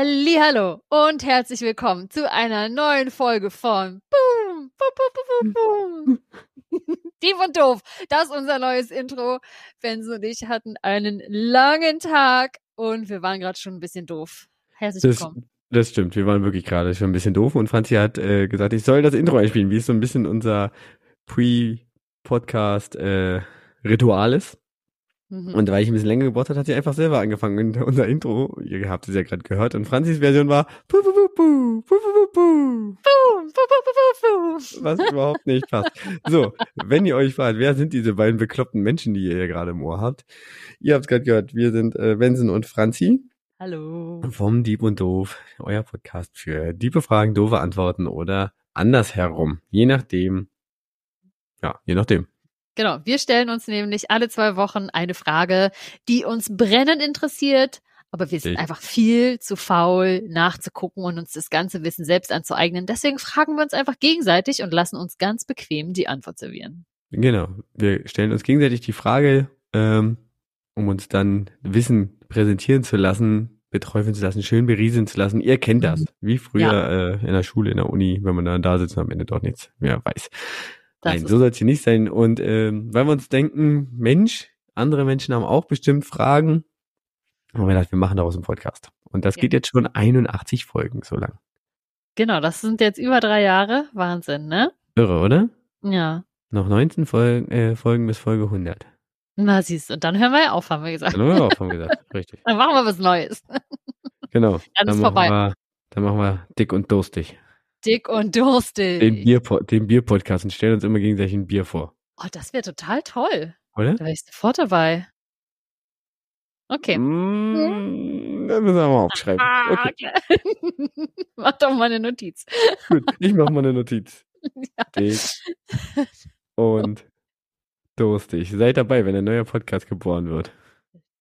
Hallo und herzlich willkommen zu einer neuen Folge von Boom, Boom, Boom, Boom, Boom. Dieb und doof, das ist unser neues Intro. Benz und ich hatten einen langen Tag und wir waren gerade schon ein bisschen doof. Herzlich Das, willkommen. das stimmt, wir waren wirklich gerade schon ein bisschen doof und Franzi hat äh, gesagt, ich soll das Intro einspielen, wie es so ein bisschen unser Pre-Podcast äh, Ritual ist. Mhm. Und weil ich ein bisschen länger gebraucht hat, hat sie einfach selber angefangen. Und unser Intro, ihr habt es ja gerade gehört, und Franzis Version war Was überhaupt nicht passt. So, wenn ihr euch fragt, wer sind diese beiden bekloppten Menschen, die ihr hier gerade im Ohr habt? Ihr habt es gerade gehört, wir sind äh, Benson und Franzi. Hallo. Vom Dieb und Doof, euer Podcast für diebe Fragen, doofe Antworten oder andersherum. Je nachdem. Ja, je nachdem. Genau, wir stellen uns nämlich alle zwei Wochen eine Frage, die uns brennend interessiert, aber wir sind Richtig. einfach viel zu faul nachzugucken und uns das ganze Wissen selbst anzueignen. Deswegen fragen wir uns einfach gegenseitig und lassen uns ganz bequem die Antwort servieren. Genau. Wir stellen uns gegenseitig die Frage, ähm, um uns dann Wissen präsentieren zu lassen, beträufeln zu lassen, schön berieseln zu lassen. Ihr kennt das. Mhm. Wie früher äh, in der Schule, in der Uni, wenn man dann da sitzt und am Ende doch nichts mehr weiß. Das Nein, ist- so soll es hier nicht sein. Und ähm, weil wir uns denken, Mensch, andere Menschen haben auch bestimmt Fragen, haben wir gedacht, wir machen daraus einen Podcast. Und das Ja. geht jetzt schon 81 Folgen so lang. Genau, das sind jetzt über drei Jahre. Wahnsinn, ne? Irre, oder? Ja. Noch 19 Folgen, äh, Folgen bis Folge 100. Na, siehst du, und dann hören wir ja auf, haben wir gesagt. Dann haben wir auch schon gesagt. Richtig. Dann machen wir was Neues. Genau. Dann ist machen vorbei. Wir, dann machen wir dick und durstig. Dick und durstig. Den, Bier, den Bierpodcast und stellen uns immer gegenseitig ein Bier vor. Oh, das wäre total toll. Oder? Da wäre ich sofort dabei. Okay. Mm, das müssen wir mal aufschreiben. Ah, Okay, okay. Mach doch mal eine Notiz. gut. Ich mache mal eine Notiz. Ja. Dick und durstig. Seid dabei, wenn ein neuer Podcast geboren wird.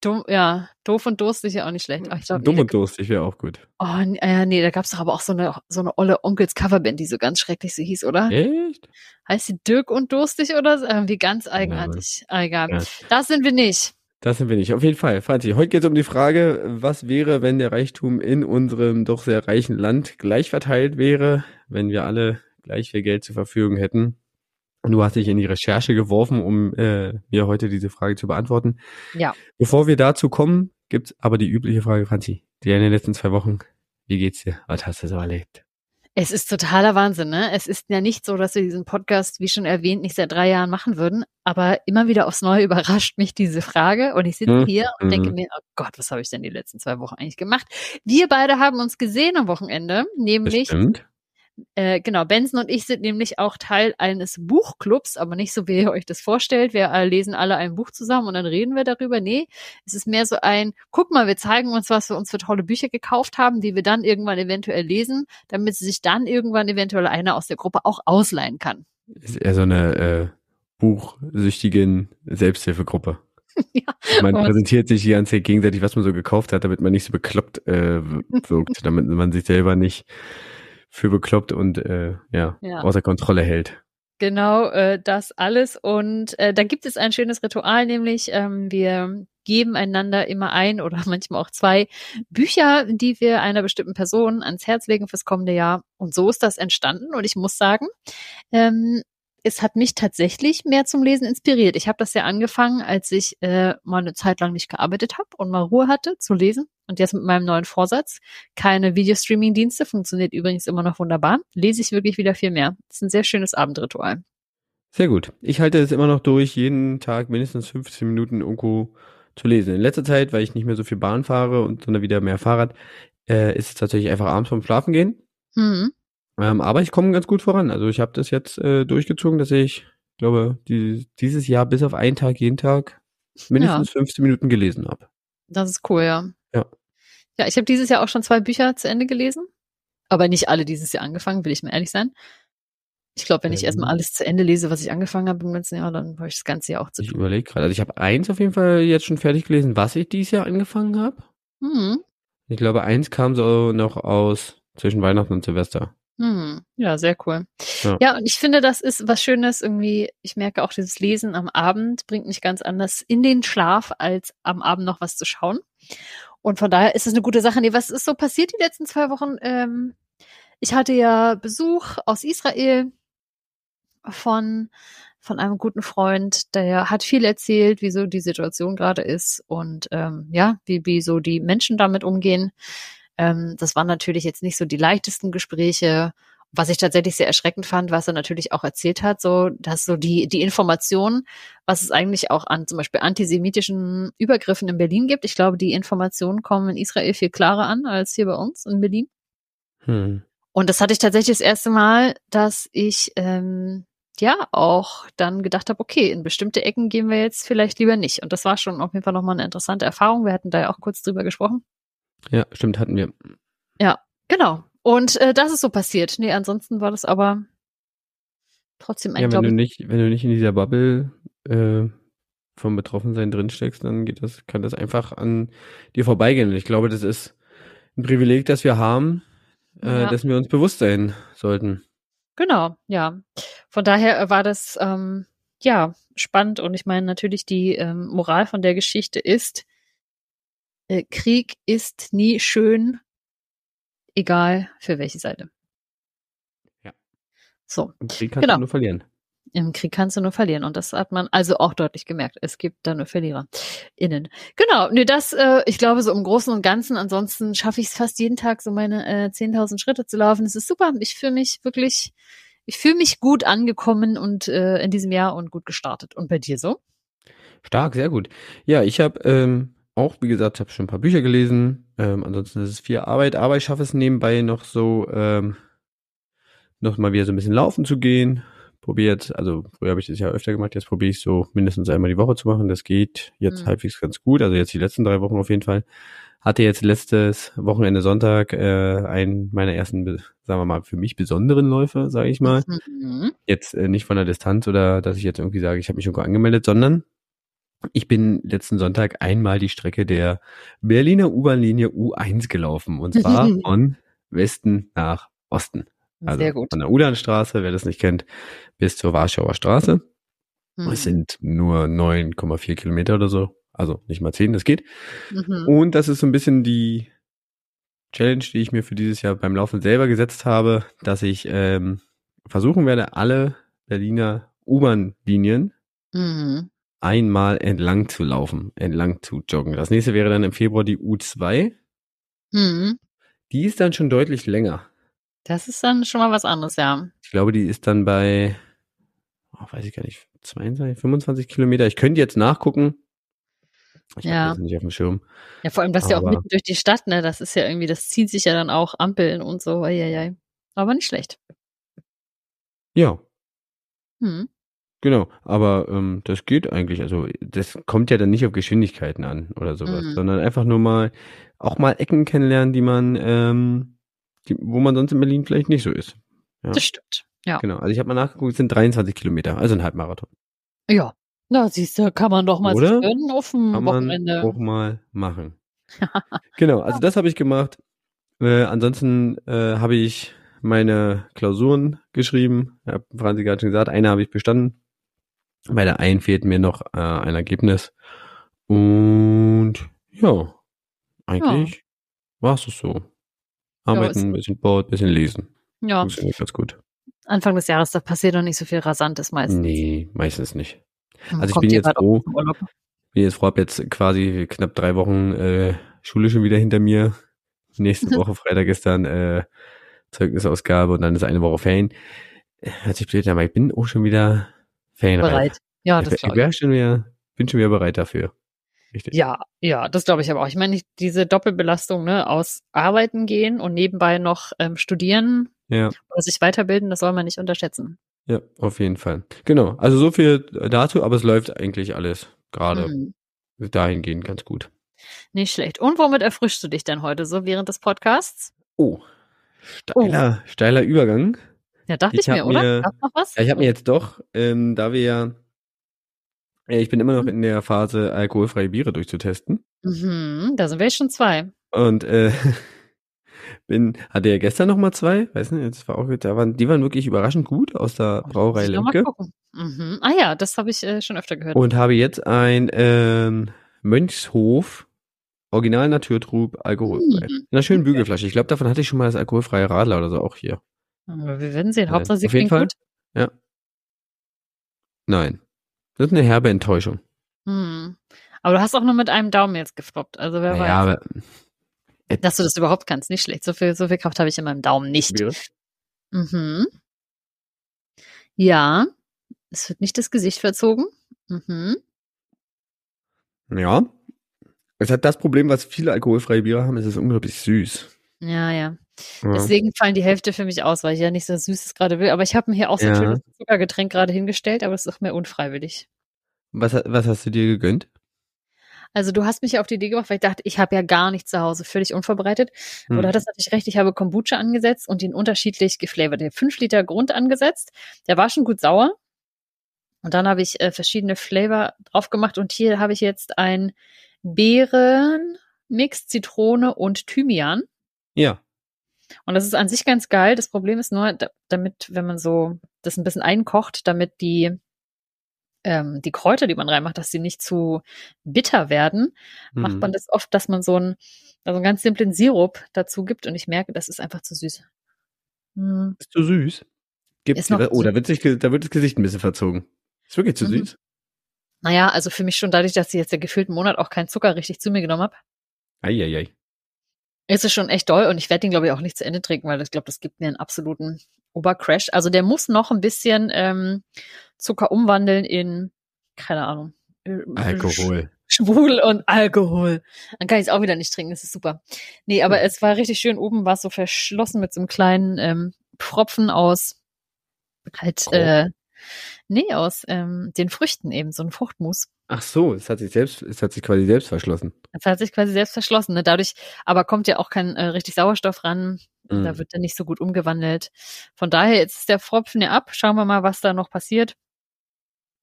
Dumm, ja, doof und durstig ja auch nicht schlecht. Ach, ich glaub, Dumm nee, und durstig wäre auch gut. oh, n- äh, nee, da gab's doch aber auch so eine, so eine olle Onkels Coverband, die so ganz schrecklich so hieß, oder? Echt? Heißt die Dirk und durstig oder so? Irgendwie ganz eigenartig. Ah, egal. Ja. Das sind wir nicht. Das sind wir nicht. Auf jeden Fall. Franzi, heute geht es um die Frage, was wäre, wenn der Reichtum in unserem doch sehr reichen Land gleich verteilt wäre, wenn wir alle gleich viel Geld zur Verfügung hätten? Und Du hast dich in die Recherche geworfen, um äh, mir heute diese Frage zu beantworten. Ja. Bevor wir dazu kommen, gibt's aber die übliche Frage, Franzi. Die in den letzten zwei Wochen. Wie geht's dir? Was hast du so erlebt? Es ist totaler Wahnsinn, ne? Es ist ja nicht so, dass wir diesen Podcast, wie schon erwähnt, nicht seit drei Jahren machen würden, aber immer wieder aufs Neue überrascht mich diese Frage und ich sitze Mhm. hier und denke Mhm. mir, oh Gott, was habe ich denn die letzten zwei Wochen eigentlich gemacht? Wir beide haben uns gesehen am Wochenende, nämlich Bestimmt. Äh, genau, Benson und ich sind nämlich auch Teil eines Buchclubs, aber nicht so, wie ihr euch das vorstellt. Wir äh, lesen alle ein Buch zusammen und dann reden wir darüber. Nee, es ist mehr so ein, guck mal, wir zeigen uns, was wir uns für tolle Bücher gekauft haben, die wir dann irgendwann eventuell lesen, damit sie sich dann irgendwann eventuell einer aus der Gruppe auch ausleihen kann. Ist eher so eine äh, buchsüchtigen Selbsthilfegruppe. ja, Man Und- präsentiert sich die ganze Zeit gegenseitig, was man so gekauft hat, damit man nicht so bekloppt äh, wirkt, damit man sich selber nicht für bekloppt und äh, ja, Ja. außer Kontrolle hält. Genau, äh, das alles. Und äh, da gibt es ein schönes Ritual, nämlich ähm, wir geben einander immer ein oder manchmal auch zwei Bücher, die wir einer bestimmten Person ans Herz legen fürs kommende Jahr. Und so ist das entstanden. Und ich muss sagen, ähm, es hat mich tatsächlich mehr zum Lesen inspiriert. Ich habe das ja angefangen, als ich äh, mal eine Zeit lang nicht gearbeitet habe und mal Ruhe hatte zu lesen. Und jetzt mit meinem neuen Vorsatz, keine Videostreaming-Dienste, funktioniert übrigens immer noch wunderbar, lese ich wirklich wieder viel mehr. Das ist ein sehr schönes Abendritual. Sehr gut. Ich halte es immer noch durch, jeden Tag mindestens 15 Minuten irgendwo zu lesen. In letzter Zeit, weil ich nicht mehr so viel Bahn fahre und sondern wieder mehr Fahrrad, äh, ist es tatsächlich einfach abends vom Schlafen gehen. Mhm. Ähm, aber ich komme ganz gut voran. Also ich habe das jetzt äh, durchgezogen, dass ich glaube, die, dieses Jahr bis auf einen Tag jeden Tag mindestens 15 Minuten gelesen habe. Das ist cool, ja. Ja. Ja, ich habe dieses Jahr auch schon zwei Bücher zu Ende gelesen. Aber nicht alle dieses Jahr angefangen, will ich mir ehrlich sein. Ich glaube, wenn ich Ähm. erstmal alles zu Ende lese, was ich angefangen habe im ganzen Jahr, dann habe ich das ganze Jahr auch zu Ich überlege gerade. Also ich habe eins auf jeden Fall jetzt schon fertig gelesen, was ich dieses Jahr angefangen habe. Mhm. Ich glaube, eins kam so noch aus zwischen Weihnachten und Silvester. Hm, ja, sehr cool. Ja. Ja. und ich finde, das ist was Schönes irgendwie. Ich merke auch, dieses Lesen am Abend bringt mich ganz anders in den Schlaf, als am Abend noch was zu schauen. Und von daher ist es eine gute Sache. Nee, was ist so passiert die letzten zwei Wochen? Ähm, ich hatte ja Besuch aus Israel von von einem guten Freund, der hat viel erzählt, wieso die Situation gerade ist und ähm, ja, wie, wie so die Menschen damit umgehen. Ähm, das waren natürlich jetzt nicht so die leichtesten Gespräche. Was ich tatsächlich sehr erschreckend fand, was er natürlich auch erzählt hat, so dass so die die Information, was es eigentlich auch an zum Beispiel antisemitischen Übergriffen in Berlin gibt. Ich glaube, die Informationen kommen in Israel viel klarer an als hier bei uns in Berlin. Hm. Und das hatte ich tatsächlich das erste Mal, dass ich ähm, ja auch dann gedacht habe, okay, in bestimmte Ecken gehen wir jetzt vielleicht lieber nicht. Und das war schon auf jeden Fall nochmal eine interessante Erfahrung. Wir hatten da ja auch kurz drüber gesprochen. Ja, stimmt, hatten wir. Ja, genau. Und äh, das ist so passiert. Nee, ansonsten war das aber trotzdem ein, ja, wenn du nicht, wenn du nicht in dieser Bubble äh, vom Betroffensein drinsteckst, dann geht das, kann das einfach an dir vorbeigehen. Und ich glaube, das ist ein Privileg, das wir haben, äh, ja. dessen wir uns bewusst sein sollten. Genau, ja. Von daher äh, war das ähm, ja spannend und ich meine natürlich die ähm, Moral von der Geschichte ist, äh, Krieg ist nie schön, egal für welche Seite. Ja. So. Im Krieg kannst genau. du nur verlieren. Im Krieg kannst du nur verlieren. Und das hat man also auch deutlich gemerkt. Es gibt da nur Verlierer innen. Genau. Nee, das, äh, ich glaube, so im Großen und Ganzen, ansonsten schaffe ich es fast jeden Tag, so meine äh, 10.000 Schritte zu laufen. Das ist super. Ich fühle mich wirklich, ich fühle mich gut angekommen und äh, in diesem Jahr und gut gestartet. Und bei dir so? Stark, sehr gut. Ja, ich habe ähm, auch, wie gesagt, habe schon ein paar Bücher gelesen. Ähm, ansonsten ist es viel Arbeit, aber ich schaffe es nebenbei noch so, ähm, noch mal wieder so ein bisschen laufen zu gehen. Probiere jetzt, also früher habe ich das ja öfter gemacht, jetzt probiere ich so mindestens einmal die Woche zu machen. Das geht jetzt mhm. halbwegs ganz gut. Also jetzt die letzten drei Wochen auf jeden Fall. Hatte jetzt letztes Wochenende Sonntag äh, einen meiner ersten, sagen wir mal, für mich besonderen Läufe, sage ich mal. Mhm. Jetzt äh, nicht von der Distanz oder dass ich jetzt irgendwie sage, ich habe mich irgendwo angemeldet, sondern ich bin letzten Sonntag einmal die Strecke der Berliner U-Bahn-Linie U1 gelaufen und zwar von Westen nach Osten. Also Sehr gut. von der Ulanstraße, wer das nicht kennt, bis zur Warschauer Straße. Mhm. Es sind nur 9,4 Kilometer oder so. Also nicht mal 10, das geht. Mhm. Und das ist so ein bisschen die Challenge, die ich mir für dieses Jahr beim Laufen selber gesetzt habe, dass ich ähm, versuchen werde, alle Berliner U-Bahn-Linien mhm einmal entlang zu laufen, entlang zu joggen. Das nächste wäre dann im Februar die U2. Mhm. Die ist dann schon deutlich länger. Das ist dann schon mal was anderes, ja. Ich glaube, die ist dann bei, oh, weiß ich gar nicht, 22, 25 Kilometer. Ich könnte jetzt nachgucken. Ich ja. das nicht auf dem Schirm. Ja, vor allem das ist ja auch mitten durch die Stadt, ne? Das ist ja irgendwie, das zieht sich ja dann auch Ampeln und so. Eieiei. Aber nicht schlecht. Ja. Hm. Genau, aber ähm, das geht eigentlich. Also das kommt ja dann nicht auf Geschwindigkeiten an oder sowas, mhm. sondern einfach nur mal auch mal Ecken kennenlernen, die man, ähm, die, wo man sonst in Berlin vielleicht nicht so ist. Ja. Das stimmt. Ja. Genau. Also ich habe mal nachgeguckt, es sind 23 Kilometer, also ein Halbmarathon. Ja. Na, siehst du, kann man doch mal Oder? gönnen auf dem kann Wochenende. Man auch mal machen. genau, also das habe ich gemacht. Äh, ansonsten äh, habe ich meine Klausuren geschrieben. Ja, Franzi gerade schon gesagt, eine habe ich bestanden. Bei der einen fehlt mir noch äh, ein Ergebnis. Und ja, eigentlich ja. war es so. Arbeiten, ein bisschen Sport, ein bisschen lesen. Ja. Funktioniert ganz gut. Anfang des Jahres, da passiert doch nicht so viel Rasantes meistens. Nee, meistens nicht. Also ich bin jetzt froh, bin jetzt froh, habe jetzt quasi knapp drei Wochen äh, Schule schon wieder hinter mir. Nächste Woche Freitag ist dann äh, Zeugnisausgabe und dann ist eine Woche Ferien. Hört sich blöd an, aber ich bin auch schon wieder Ferienreif. Bereit. Ja, das ich, ich, ich. Schon wieder, bin schon wieder bereit dafür. Richtig. Ja, ja, das glaube ich aber auch. Ich meine, diese Doppelbelastung, ne, aus Arbeiten gehen und nebenbei noch ähm, studieren ja. oder sich weiterbilden, das soll man nicht unterschätzen. Ja, auf jeden Fall. Genau. Also so viel dazu, aber es läuft eigentlich alles gerade mhm. dahingehend ganz gut. Nicht schlecht. Und womit erfrischst du dich denn heute so während des Podcasts? Oh, steiler, oh. steiler Übergang. Ja, dachte ich, ich mir, oder? Mir, noch was? Ja, ich habe mir jetzt doch, ähm, da wir ja, äh, ich bin immer noch mhm. in der Phase, alkoholfreie Biere durchzutesten. Mhm, da sind wir jetzt schon zwei. Und äh, bin, hatte ja gestern noch mal zwei, weiß nicht, das war auch, da waren, die waren wirklich überraschend gut aus der Brauerei Lemke. Mhm. Ah ja, das habe ich äh, schon öfter gehört. Und habe jetzt ein ähm, Mönchshof Original Naturtrub, alkoholfrei. Hm. In einer schönen Bügelflasche. Ich glaube, davon hatte ich schon mal das alkoholfreie Radler oder so auch hier. Aber wir werden sehen. Ja, Hauptsache, sie auf jeden klingt Fall. gut. Nein. Das ist eine herbe Enttäuschung. Hm. Aber du hast auch nur mit einem Daumen jetzt gefloppt. Also wer Naja, weiß. aber Dass du das überhaupt kannst, nicht schlecht. So viel, so viel Kraft habe ich in meinem Daumen nicht. Mhm. Ja, es wird nicht das Gesicht verzogen. Mhm. Ja. Es hat das Problem, was viele alkoholfreie Biere haben, es ist unglaublich süß. Ja, ja. Ja. Deswegen fallen die Hälfte für mich aus, weil ich ja nicht so Süßes gerade will. Aber ich habe mir hier auch so ein Ja. schönes Zuckergetränk gerade hingestellt, aber das ist auch mehr unfreiwillig. Was, was hast du dir gegönnt? Also du hast mich ja auf die Idee gebracht, weil ich dachte, ich habe ja gar nichts zu Hause, völlig unvorbereitet. Hm. Du hattest natürlich recht, ich habe Kombucha angesetzt und ihn unterschiedlich geflavort. Der 5 Liter Grund angesetzt, der war schon gut sauer. Und dann habe ich äh, verschiedene Flavor drauf gemacht und hier habe ich jetzt ein Beerenmix, Zitrone und Thymian. Ja. Und das ist an sich ganz geil. Das Problem ist nur, da, damit, wenn man so das ein bisschen einkocht, damit die, ähm, die Kräuter, die man reinmacht, dass sie nicht zu bitter werden, macht Hm. man das oft, dass man so einen, also einen ganz simplen Sirup dazu gibt und ich merke, das ist einfach zu süß. Hm. Ist zu süß. Gibt's Ist noch oh, da wird, sich, da wird das Gesicht ein bisschen verzogen. Ist wirklich zu Mhm. süß? Naja, also für mich schon dadurch, dass ich jetzt der gefühlten Monat auch keinen Zucker richtig zu mir genommen habe, Eieiei. Ist es schon echt doll und ich werde den, glaube ich, auch nicht zu Ende trinken, weil ich glaube, das gibt mir einen absoluten Obercrash. Also der muss noch ein bisschen ähm, Zucker umwandeln in, keine Ahnung, äh, Alkohol. Schwul und Alkohol. Dann kann ich es auch wieder nicht trinken, das ist super. Nee, aber Hm. es war richtig schön. Oben war es so verschlossen mit so einem kleinen ähm, Pfropfen aus halt, Krog? äh, nee, aus ähm, den Früchten eben, so ein Fruchtmus. Ach so, es hat sich selbst, es hat sich quasi selbst verschlossen. Das hat sich quasi selbst verschlossen. Ne? Dadurch aber kommt ja auch kein äh, richtig Sauerstoff ran. Mhm. Da wird er nicht so gut umgewandelt. Von daher, jetzt ist der Pfropfen ja ab. Schauen wir mal, was da noch passiert.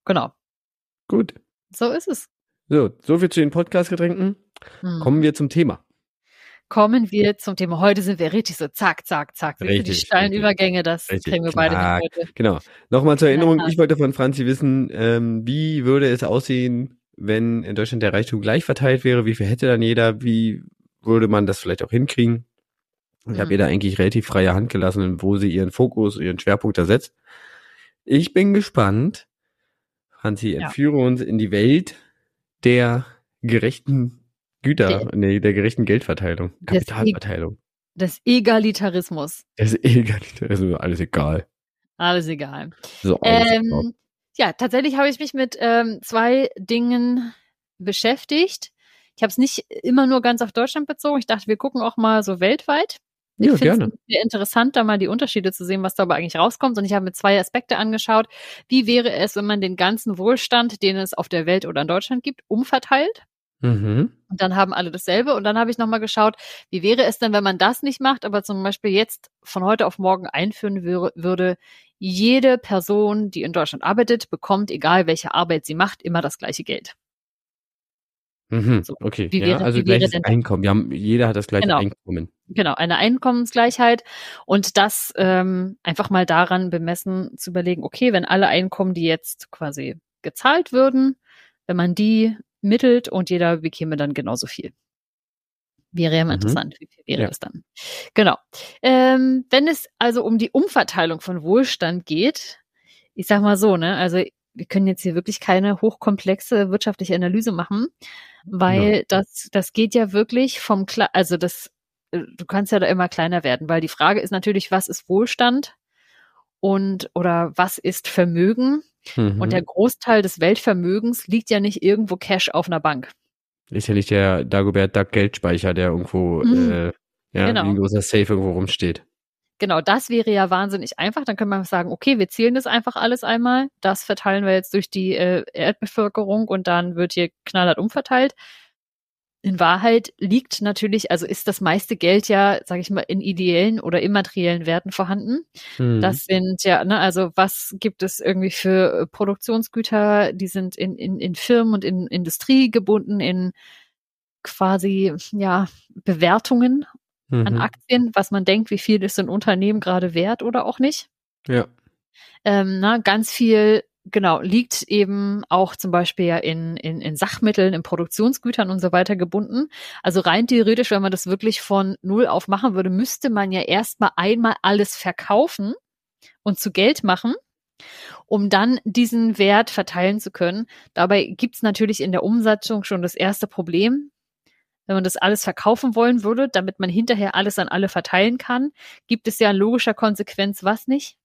Genau. Gut. So ist es. So, so viel zu den Podcast-Getränken. Hm. Kommen wir zum Thema. Kommen wir zum Thema. Heute sind wir richtig so zack, zack, zack. Wie die Richtig, steilen richtig. Übergänge, das Richtig, kriegen wir beide klar. hin heute. Genau. Nochmal zur Erinnerung, Ja. ich wollte von Franzi wissen, ähm, wie würde es aussehen, wenn in Deutschland der Reichtum gleich verteilt wäre? Wie viel hätte dann jeder? Wie würde man das vielleicht auch hinkriegen? Ich habe Mhm. ihr da eigentlich relativ freie Hand gelassen, wo sie ihren Fokus, ihren Schwerpunkt da setzt. Ich bin gespannt. Franzi, Ja. entführe uns in die Welt der gerechten Güter, Der- nee, der gerechten Geldverteilung, Des- Kapitalverteilung. Des Egalitarismus. Nicht, also alles egal. Alles egal. So, alles egal. Ähm, ja, tatsächlich habe ich mich mit ähm, zwei Dingen beschäftigt. Ich habe es nicht immer nur ganz auf Deutschland bezogen. Ich dachte, wir gucken auch mal so weltweit. Ich ja, gerne. es sehr interessant, da mal die Unterschiede zu sehen, was dabei eigentlich rauskommt. Und ich habe mir zwei Aspekte angeschaut. Wie wäre es, wenn man den ganzen Wohlstand, den es auf der Welt oder in Deutschland gibt, umverteilt? Mhm. Und dann haben alle dasselbe. Und dann habe ich nochmal geschaut, wie wäre es denn, wenn man das nicht macht, aber zum Beispiel jetzt von heute auf morgen einführen wür würde, jede Person, die in Deutschland arbeitet, bekommt, egal welche Arbeit sie macht, immer das gleiche Geld. Mhm. So, Okay, wie ja, wäre- also wäre gleiches? Einkommen. Wir haben, jeder hat das gleiche Genau. Einkommen. Genau, eine Einkommensgleichheit und das ähm, einfach mal daran bemessen zu überlegen, okay, wenn alle Einkommen, die jetzt quasi gezahlt würden, wenn man die mittelt und jeder bekäme dann genauso viel. Wäre ja mal Mhm. interessant, wie viel wäre Ja. das dann? Genau. Ähm, wenn es also um die Umverteilung von Wohlstand geht, ich sag mal so, ne, also wir können jetzt hier wirklich keine hochkomplexe wirtschaftliche Analyse machen, weil das, das geht ja wirklich vom, Kle also das, äh, du kannst ja da immer kleiner werden, weil die Frage ist natürlich, was ist Wohlstand und oder was ist Vermögen? Mhm. Und der Großteil des Weltvermögens liegt ja nicht irgendwo Cash auf einer Bank. ist ja nicht der Dagobert Duck Geldspeicher, der irgendwo, Mhm. äh, ja, Genau. ein großer Safe irgendwo rumsteht. Genau, das wäre ja wahnsinnig einfach. Dann können wir sagen, okay, wir zählen das einfach alles einmal. Das verteilen wir jetzt durch die äh, Erdbevölkerung und dann wird hier knallhart umverteilt. In Wahrheit liegt natürlich, also ist das meiste Geld ja, sage ich mal, in ideellen oder immateriellen Werten vorhanden. Mhm. Das sind ja, ne, also was gibt es irgendwie für Produktionsgüter, die sind in, in, in Firmen und in Industrie gebunden, in quasi, ja, Bewertungen an Mhm. Aktien, was man denkt, wie viel ist ein Unternehmen gerade wert oder auch nicht. Ja. Ähm, na, ganz viel genau, liegt eben auch zum Beispiel ja in, in, in Sachmitteln, in Produktionsgütern und so weiter gebunden. Also rein theoretisch, wenn man das wirklich von null auf machen würde, müsste man ja erstmal einmal alles verkaufen und zu Geld machen, um dann diesen Wert verteilen zu können. Dabei gibt's natürlich in der Umsetzung schon das erste Problem. Wenn man das alles verkaufen wollen würde, damit man hinterher alles an alle verteilen kann, gibt es ja in logischer Konsequenz was nicht?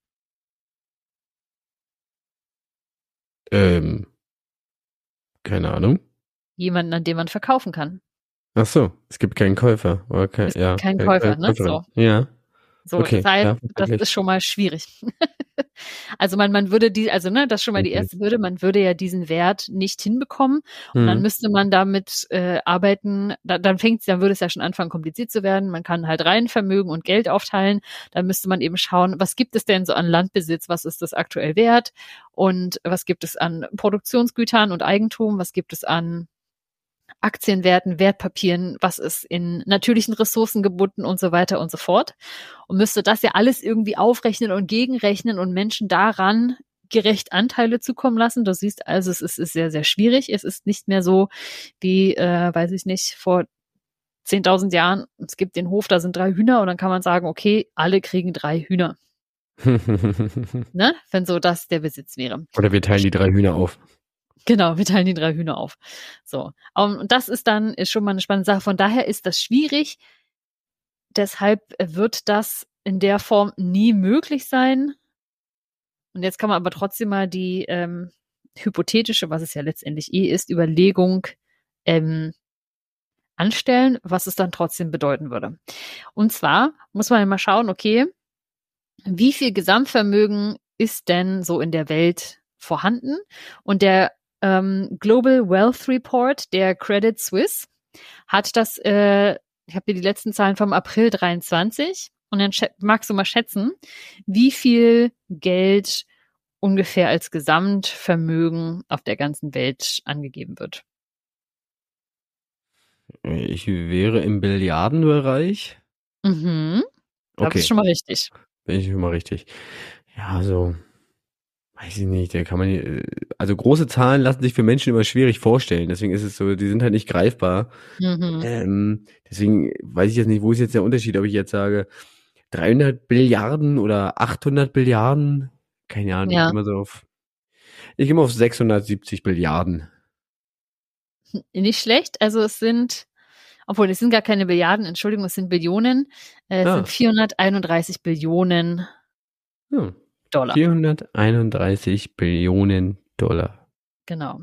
Ähm, keine Ahnung. Jemanden, an dem man verkaufen kann. Ach so, es gibt keinen Käufer. Kein, Es ja, gibt keinen kein- Käufer, ne? Käuferin. So. Ja. So, Okay, das heißt, ja, das ist schon mal schwierig. also man, man würde die, also ne, das ist schon mal die Okay. erste Hürde, man würde ja diesen Wert nicht hinbekommen und dann Hm. müsste man damit äh, arbeiten, da, dann fängt's, dann würde es ja schon anfangen kompliziert zu werden. Man kann halt rein Vermögen und Geld aufteilen. Dann müsste man eben schauen, was gibt es denn so an Landbesitz, was ist das aktuell wert und was gibt es an Produktionsgütern und Eigentum, was gibt es an Aktienwerten, Wertpapieren, was ist in natürlichen Ressourcen gebunden und so weiter und so fort. Und müsste das ja alles irgendwie aufrechnen und gegenrechnen und Menschen daran gerecht Anteile zukommen lassen. Du siehst also, es ist, ist sehr, sehr schwierig. Es ist nicht mehr so wie, äh, weiß ich nicht, vor 10.000 Jahren, es gibt den Hof, da sind drei Hühner und dann kann man sagen, okay, alle kriegen drei Hühner, ne? Wenn so das der Besitz wäre. Oder wir teilen die drei Hühner auf. Genau, wir teilen die drei Hühner auf. So. Um, Und das ist dann, ist schon mal eine spannende Sache. Von daher ist das schwierig. Deshalb wird das in der Form nie möglich sein. Und jetzt kann man aber trotzdem mal die ähm, hypothetische, was es ja letztendlich eh ist, Überlegung ähm, anstellen, was es dann trotzdem bedeuten würde. Und zwar muss man mal schauen, okay, wie viel Gesamtvermögen ist denn so in der Welt vorhanden? Und der ähm, Global Wealth Report der Credit Suisse hat das, äh, ich habe dir die letzten Zahlen vom April 23 und dann magst du mal schätzen, wie viel Geld ungefähr als Gesamtvermögen auf der ganzen Welt angegeben wird. Ich wäre im Billiardenbereich. Mhm, da Okay, bist du schon mal richtig. bin ich schon mal richtig. Ja, so, weiß ich nicht, da kann man, äh, also große Zahlen lassen sich für Menschen immer schwierig vorstellen. Deswegen ist es so, die sind halt nicht greifbar. Mhm. Ähm, deswegen weiß ich jetzt nicht, wo ist jetzt der Unterschied, ob ich jetzt sage 300 Billiarden oder 800 Billiarden. Keine Ahnung, Ja. ich gehe mal so auf, ich gehe mal auf 670 Billiarden. Nicht schlecht. Also es sind, obwohl es sind gar keine Milliarden, Entschuldigung, es sind Billionen. Äh, es Ah. sind 431 Billionen Ja, Dollar. 431 Billionen Dollar. Genau.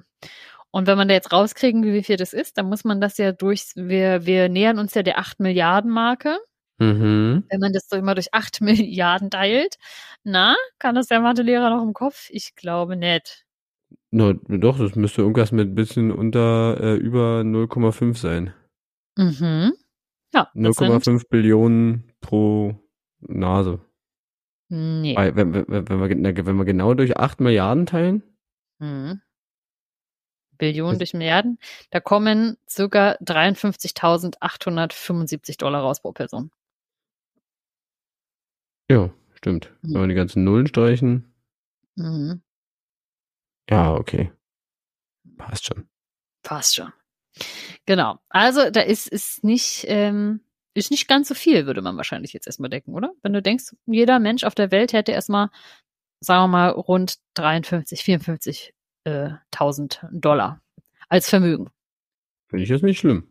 Und wenn man da jetzt rauskriegen will, wie viel das ist, dann muss man das ja durch, wir, wir nähern uns ja der 8 Milliarden Marke. Mhm. Wenn man das so immer durch 8 Milliarden teilt, na, kann das der Mathelehrer noch im Kopf? Ich glaube nicht. Na, doch, das müsste irgendwas mit bisschen unter äh, über 0,5 sein. Mhm. Ja, das sind, 0,5 Billionen pro Nase. Nee. Weil, wenn, wenn, wenn, wir, wenn wir genau durch 8 Milliarden teilen, Mhm. Billionen Das- durch Milliarden. Da kommen circa 53.875 Dollar raus pro Person. ja, stimmt. Mhm. Wenn wir die ganzen Nullen streichen, Mhm. ja, okay. Passt schon. Passt schon. Genau. Also da ist ist nicht ähm, ist nicht ganz so viel, würde man wahrscheinlich jetzt erstmal denken, oder? Wenn du denkst, jeder Mensch auf der Welt hätte erstmal, sagen wir mal, rund 53, 54 äh, 1000 Dollar als Vermögen. Finde ich jetzt nicht schlimm.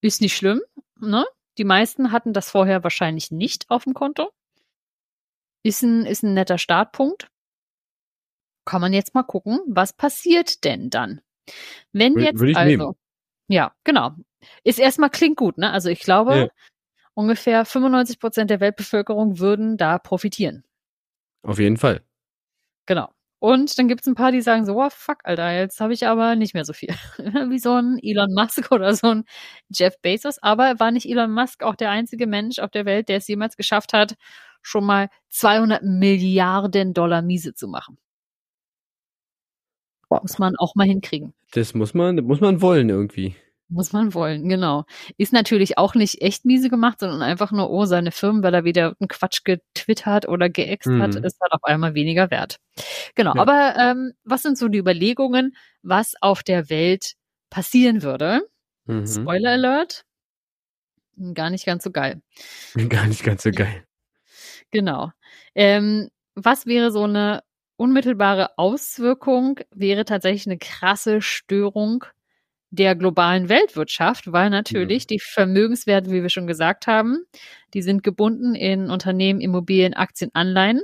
Ist nicht schlimm, ne? Die meisten hatten das vorher wahrscheinlich nicht auf dem Konto. Ist ein, ist ein netter Startpunkt. Kann man jetzt mal gucken, was passiert denn dann? Wenn jetzt würde ich also, nehmen. ja, genau. Ist erstmal klingt gut, ne? Also ich glaube, Ja. Ungefähr 95 Prozent der Weltbevölkerung würden da profitieren. Auf jeden Fall. Genau. Und dann gibt's ein paar, die sagen so, oh, fuck, Alter, jetzt habe ich aber nicht mehr so viel. Wie so ein Elon Musk oder so ein Jeff Bezos. Aber war nicht Elon Musk auch der einzige Mensch auf der Welt, der es jemals geschafft hat, schon mal 200 Milliarden Dollar miese zu machen? Muss man auch mal hinkriegen. Das muss man, das muss man wollen irgendwie. Muss man wollen, genau. Ist natürlich auch nicht echt miese gemacht, sondern einfach nur, oh, seine Firmen, weil er wieder einen Quatsch getwittert oder geäxt mhm. hat, ist halt auf einmal weniger wert. Genau, ja. aber ähm, was sind so die Überlegungen, was auf der Welt passieren würde? Mhm. Spoiler Alert. Gar nicht ganz so geil. Gar nicht ganz so geil. Genau. Ähm, was wäre so eine unmittelbare Auswirkung? Wäre tatsächlich eine krasse Störung der globalen Weltwirtschaft, weil natürlich ja. die Vermögenswerte, wie wir schon gesagt haben, die sind gebunden in Unternehmen, Immobilien, Aktien, Anleihen.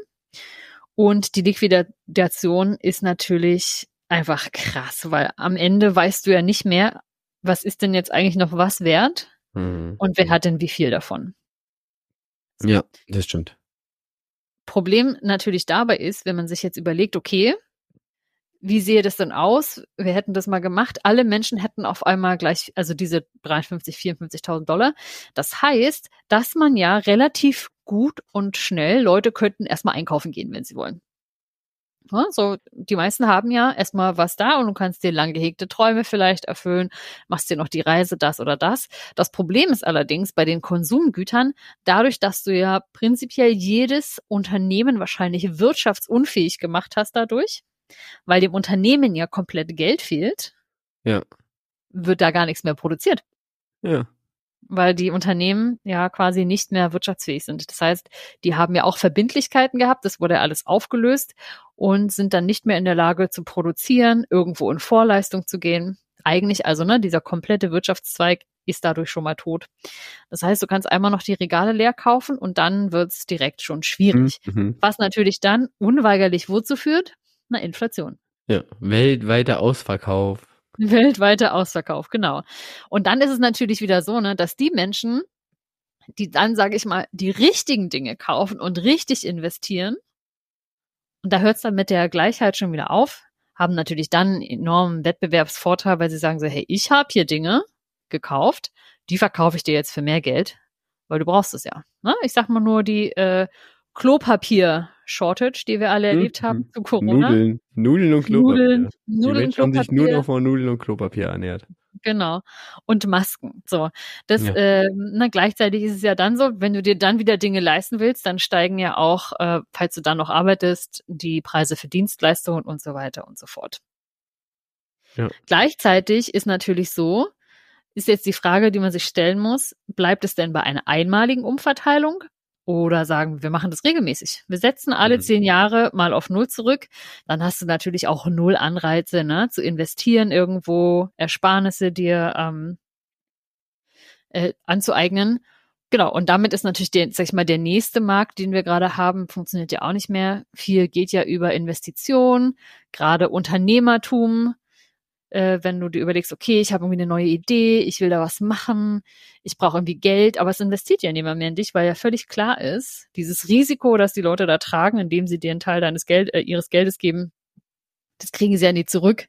Und die Liquidation ist natürlich einfach krass, weil am Ende weißt du ja nicht mehr, was ist denn jetzt eigentlich noch was wert mhm. und wer hat denn wie viel davon. Ja, das stimmt. Problem natürlich dabei ist, wenn man sich jetzt überlegt, okay, wie sehe das denn aus? Wir hätten das mal gemacht. Alle Menschen hätten auf einmal gleich, also diese 53, 54.000 Dollar. Das heißt, dass man ja relativ gut und schnell Leute könnten erstmal einkaufen gehen, wenn sie wollen. Ja, so, die meisten haben ja erstmal was da und du kannst dir lang gehegte Träume vielleicht erfüllen, machst dir noch die Reise, das oder das. Das Problem ist allerdings bei den Konsumgütern, dadurch, dass du ja prinzipiell jedes Unternehmen wahrscheinlich wirtschaftsunfähig gemacht hast dadurch, weil dem Unternehmen ja komplett Geld fehlt, ja. wird da gar nichts mehr produziert. Ja. Weil die Unternehmen ja quasi nicht mehr wirtschaftsfähig sind. Das heißt, die haben ja auch Verbindlichkeiten gehabt, das wurde alles aufgelöst und sind dann nicht mehr in der Lage zu produzieren, irgendwo in Vorleistung zu gehen. Eigentlich also, ne, dieser komplette Wirtschaftszweig ist dadurch schon mal tot. Das heißt, du kannst einmal noch die Regale leer kaufen und dann wird's direkt schon schwierig. Mhm. Was natürlich dann unweigerlich wozu führt? Einer Inflation. Ja, weltweiter Ausverkauf. Weltweiter Ausverkauf, genau. Und dann ist es natürlich wieder so, ne, dass die Menschen, die dann, sage ich mal, die richtigen Dinge kaufen und richtig investieren, und da hört es dann mit der Gleichheit schon wieder auf, haben natürlich dann einen enormen Wettbewerbsvorteil, weil sie sagen so, hey, ich habe hier Dinge gekauft, die verkaufe ich dir jetzt für mehr Geld, weil du brauchst es ja. Ne? Ich sag mal nur die äh, Klopapier-Shortage, die wir alle hm, erlebt haben hm. zu Corona. Nudeln, Nudeln und Klopapier. Nudeln, Nudeln die Menschen haben sich nur noch von Nudeln und Klopapier ernährt. Genau. Und Masken. So. Das, ja. äh, na, gleichzeitig ist es ja dann so, wenn du dir dann wieder Dinge leisten willst, dann steigen ja auch, äh, falls du dann noch arbeitest, die Preise für Dienstleistungen und so weiter und so fort. Ja. Gleichzeitig ist natürlich so, ist jetzt die Frage, die man sich stellen muss, bleibt es denn bei einer einmaligen Umverteilung oder sagen, wir machen das regelmäßig. Wir setzen alle mhm. zehn Jahre mal auf Null zurück. Dann hast du natürlich auch Null Anreize, ne, zu investieren irgendwo, Ersparnisse dir ähm, äh, anzueignen. Genau, und damit ist natürlich der, sag ich mal, der nächste Markt, den wir gerade haben, funktioniert ja auch nicht mehr. Viel geht ja über Investitionen, gerade Unternehmertum äh, wenn du dir überlegst, okay, ich habe irgendwie eine neue Idee, ich will da was machen, ich brauche irgendwie Geld, aber es investiert ja niemand mehr in dich, weil ja völlig klar ist, dieses Risiko, das die Leute da tragen, indem sie dir einen Teil deines Geld, äh, ihres Geldes geben, das kriegen sie ja nie zurück.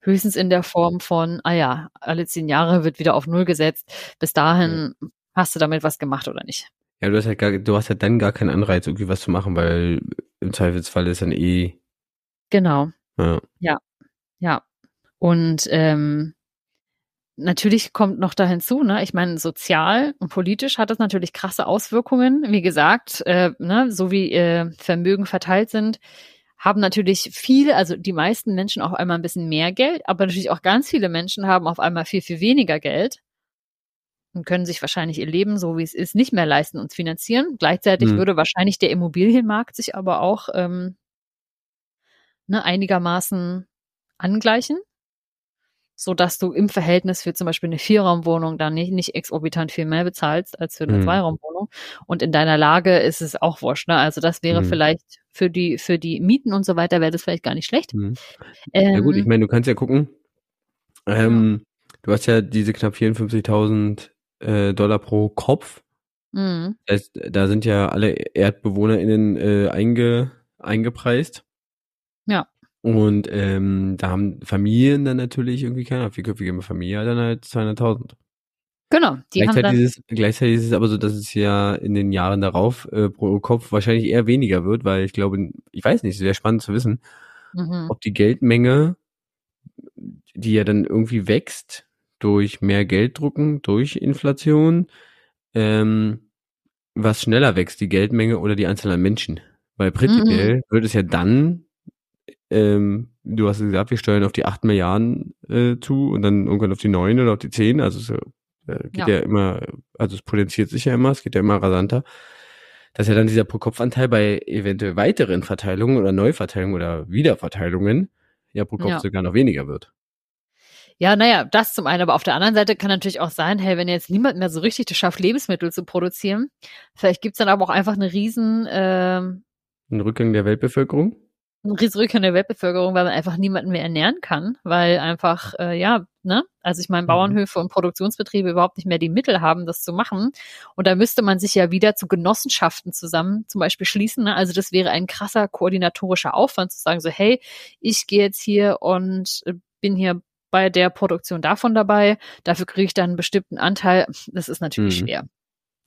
Höchstens in der Form von, ah ja, alle zehn Jahre wird wieder auf Null gesetzt. Bis dahin ja. hast du damit was gemacht oder nicht. Ja, du hast halt gar, du hast halt dann gar keinen Anreiz, irgendwie was zu machen, weil im Zweifelsfall ist dann eh. Genau. Ja. Ja. ja. Und ähm, natürlich kommt noch da hinzu, ne? Ich meine, sozial und politisch hat das natürlich krasse Auswirkungen. Wie gesagt, äh, ne, so wie äh, Vermögen verteilt sind, haben natürlich viele, also die meisten Menschen auf einmal ein bisschen mehr Geld, aber natürlich auch ganz viele Menschen haben auf einmal viel, viel weniger Geld und können sich wahrscheinlich ihr Leben, so wie es ist, nicht mehr leisten und finanzieren. Gleichzeitig hm. würde wahrscheinlich der Immobilienmarkt sich aber auch ähm, ne, einigermaßen angleichen so dass du im Verhältnis für zum Beispiel eine Vierraumwohnung dann nicht, nicht exorbitant viel mehr bezahlst als für eine mhm. Zweiraumwohnung. Und in deiner Lage ist es auch wurscht. Ne? Also das wäre mhm. vielleicht für die, für die Mieten und so weiter wäre das vielleicht gar nicht schlecht. Mhm. Ähm, ja gut, ich ähm, meine, du kannst ja gucken. Ähm. Du hast ja diese knapp 54.000 äh, Dollar pro Kopf. Mhm. Das heißt, da sind ja alle ErdbewohnerInnen äh, einge, eingepreist. Und ähm, da haben Familien dann natürlich irgendwie keine vierköpfige Familie dann halt 200.000. Genau. Die gleichzeitig, haben ist es, gleichzeitig ist es aber so, dass es ja in den Jahren darauf äh, pro Kopf wahrscheinlich eher weniger wird, weil ich glaube, ich weiß nicht, es wäre spannend zu wissen, mhm. ob die Geldmenge, die ja dann irgendwie wächst durch mehr Geld drucken, durch Inflation, ähm, was schneller wächst, die Geldmenge oder die Anzahl an Menschen. Weil prinzipiell mhm. wird es ja dann, ähm, du hast gesagt, wir steuern auf die 8 Milliarden äh, zu und dann irgendwann auf die 9 oder auf die 10. Also es äh, geht ja. ja immer, also es potenziert sich ja immer, es geht ja immer rasanter. Dass ja dann dieser Pro-Kopf-Anteil bei eventuell weiteren Verteilungen oder Neuverteilungen oder Wiederverteilungen ja pro Kopf ja. sogar noch weniger wird. Ja, naja, das zum einen, aber auf der anderen Seite kann natürlich auch sein, hey, wenn jetzt niemand mehr so richtig das schafft, Lebensmittel zu produzieren, vielleicht gibt's dann aber auch einfach eine riesen ähm, ein Rückgang der Weltbevölkerung? Ein riesen Rückgang der Weltbevölkerung, weil man einfach niemanden mehr ernähren kann, weil einfach, äh, ja, ne, also ich meine, mhm. Bauernhöfe und Produktionsbetriebe überhaupt nicht mehr die Mittel haben, das zu machen. Und da müsste man sich ja wieder zu Genossenschaften zusammen zum Beispiel schließen. Ne? Also das wäre ein krasser koordinatorischer Aufwand zu sagen, so, hey, ich gehe jetzt hier und äh, bin hier bei der Produktion davon dabei, dafür kriege ich dann einen bestimmten Anteil. Das ist natürlich mhm. schwer.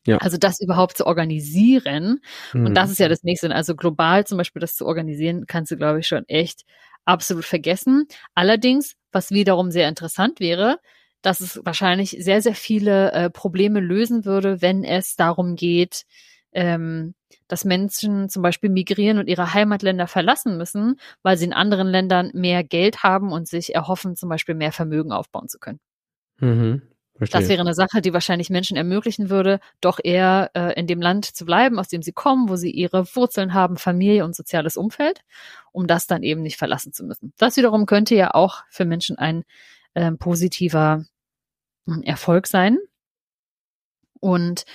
Ja. Also das überhaupt zu organisieren. Mhm. Und das ist ja das nächste. Also global zum Beispiel das zu organisieren, kannst du, glaube ich, schon echt absolut vergessen. Allerdings, was wiederum sehr interessant wäre, dass es wahrscheinlich sehr, sehr viele äh, Probleme lösen würde, wenn es darum geht, ähm, dass Menschen zum Beispiel migrieren und ihre Heimatländer verlassen müssen, weil sie in anderen Ländern mehr Geld haben und sich erhoffen, zum Beispiel mehr Vermögen aufbauen zu können. Mhm. Verstehe. Das wäre eine Sache, die wahrscheinlich Menschen ermöglichen würde, doch eher äh, in dem Land zu bleiben, aus dem sie kommen, wo sie ihre Wurzeln haben, Familie und soziales Umfeld, um das dann eben nicht verlassen zu müssen. Das wiederum könnte ja auch für Menschen ein äh, positiver äh, Erfolg sein. Und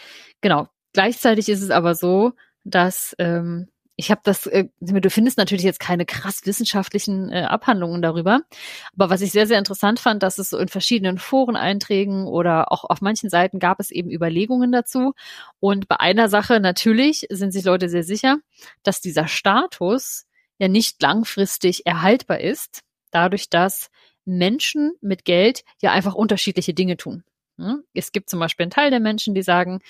genau, gleichzeitig ist es aber so, dass ähm, ich habe das, äh, du findest natürlich jetzt keine krass wissenschaftlichen äh, Abhandlungen darüber, aber was ich sehr, sehr interessant fand, dass es so in verschiedenen Foreneinträgen oder auch auf manchen Seiten gab es eben Überlegungen dazu. Und bei einer Sache natürlich sind sich Leute sehr sicher, dass dieser Status ja nicht langfristig erhaltbar ist, dadurch, dass Menschen mit Geld ja einfach unterschiedliche Dinge tun. Hm? Es gibt zum Beispiel einen Teil der Menschen, die sagen,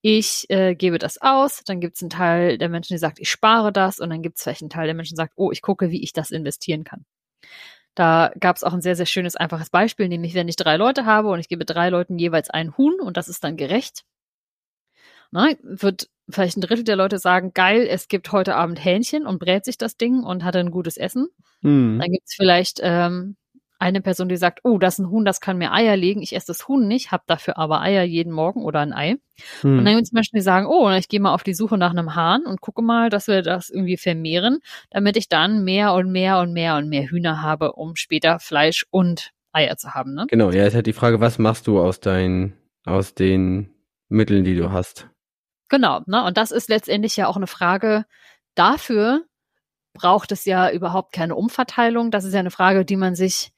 ich äh, gebe das aus, dann gibt es einen Teil der Menschen, die sagt, ich spare das und dann gibt es vielleicht einen Teil der Menschen, die sagt, oh, ich gucke, wie ich das investieren kann. Da gab es auch ein sehr, sehr schönes, einfaches Beispiel, nämlich wenn ich drei Leute habe und ich gebe drei Leuten jeweils ein Huhn und das ist dann gerecht, na, wird vielleicht ein Drittel der Leute sagen, geil, es gibt heute Abend Hähnchen und brät sich das Ding und hat ein gutes Essen. Mhm. Dann gibt es vielleicht ähm, eine Person, die sagt, oh, das ist ein Huhn, das kann mir Eier legen, ich esse das Huhn nicht, habe dafür aber Eier jeden Morgen oder ein Ei. Hm. Und dann gibt es Menschen, die sagen, oh, ich gehe mal auf die Suche nach einem Hahn und gucke mal, dass wir das irgendwie vermehren, damit ich dann mehr und mehr und mehr und mehr Hühner habe, um später Fleisch und Eier zu haben. Ne? Genau, ja, ist halt die Frage, was machst du aus deinen, aus den Mitteln, die du hast? Genau, ne? Und das ist letztendlich ja auch eine Frage dafür, braucht es ja überhaupt keine Umverteilung. Das ist ja eine Frage, die man sich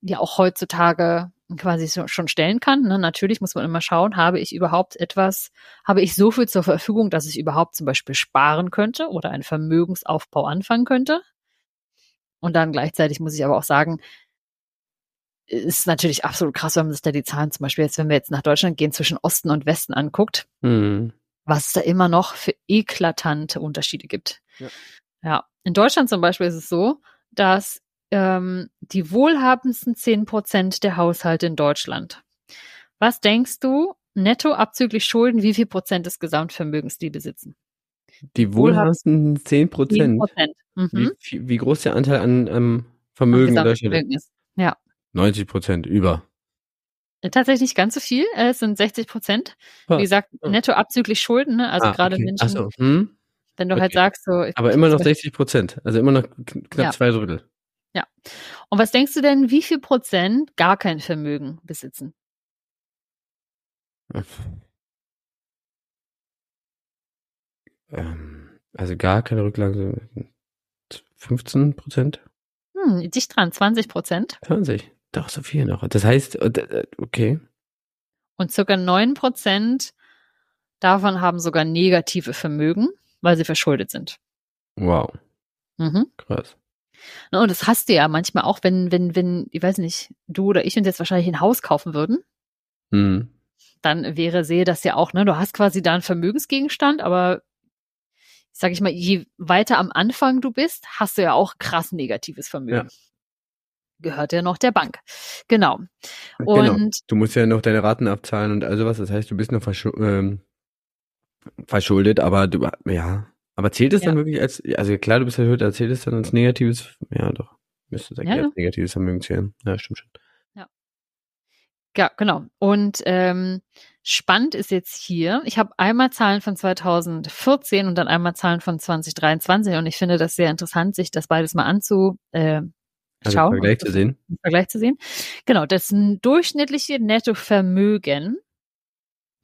ja auch heutzutage quasi schon stellen kann. Ne? Natürlich muss man immer schauen, habe ich überhaupt etwas, habe ich so viel zur Verfügung, dass ich überhaupt zum Beispiel sparen könnte oder einen Vermögensaufbau anfangen könnte. Und dann gleichzeitig muss ich aber auch sagen, ist natürlich absolut krass, wenn man sich da die Zahlen zum Beispiel jetzt, wenn wir jetzt nach Deutschland gehen, zwischen Osten und Westen anguckt, mhm. was es da immer noch für eklatante Unterschiede gibt. Ja. ja. In Deutschland zum Beispiel ist es so, dass ähm, die wohlhabendsten zehn Prozent der Haushalte in Deutschland. Was denkst du, netto abzüglich Schulden, wie viel Prozent des Gesamtvermögens die besitzen? Die wohlhabendsten zehn Prozent. Mhm. Wie, wie, groß der Anteil an ähm, Vermögen in Deutschland ist? Ja. 90 Prozent über. Äh, tatsächlich nicht ganz so viel. Äh, es sind 60 Prozent. Wie gesagt, netto abzüglich Schulden, ne? also ah, gerade okay. Menschen. So. Hm? Wenn du halt okay. halt sagst, so. Aber immer noch 60 Prozent, also immer noch knapp ja. zwei Drittel. Ja. Und was denkst du denn, wie viel Prozent gar kein Vermögen besitzen? Ähm, also gar keine Rücklage, 15 Prozent? Hm, dicht dran, 20 Prozent. 20, doch so viel noch. Das heißt, äh, äh, okay. Und circa 9 Prozent davon haben sogar negative Vermögen, weil sie verschuldet sind. Wow. Mhm. Krass. Ne, und das hast du ja manchmal auch, wenn, wenn, wenn, ich weiß nicht, du oder ich uns jetzt wahrscheinlich ein Haus kaufen würden. Mhm. Dann wäre, sehe das ja auch, ne, du hast quasi da einen Vermögensgegenstand, aber sag ich mal, je weiter am Anfang du bist, hast du ja auch krass negatives Vermögen. Ja. gehört ja noch der Bank. Genau. genau. Und Du musst ja noch deine Raten abzahlen und also was. Das heißt, du bist noch verschu ähm, verschuldet, aber du, ja. Aber zählt es Ja. dann wirklich als, also klar, du bist verschuldet, aber zählt es dann als negatives, ja doch, müsste es eigentlich Ja, als negatives Vermögen zählen. Ja, stimmt schon. Ja, genau. Und ähm, spannend ist jetzt hier, ich habe einmal Zahlen von 2014 und dann einmal Zahlen von 2023 und ich finde das sehr interessant, sich das beides mal anzuschauen. Äh, Also schauen Vergleich zu sehen. Vergleich zu sehen. Genau, das durchschnittliche Nettovermögen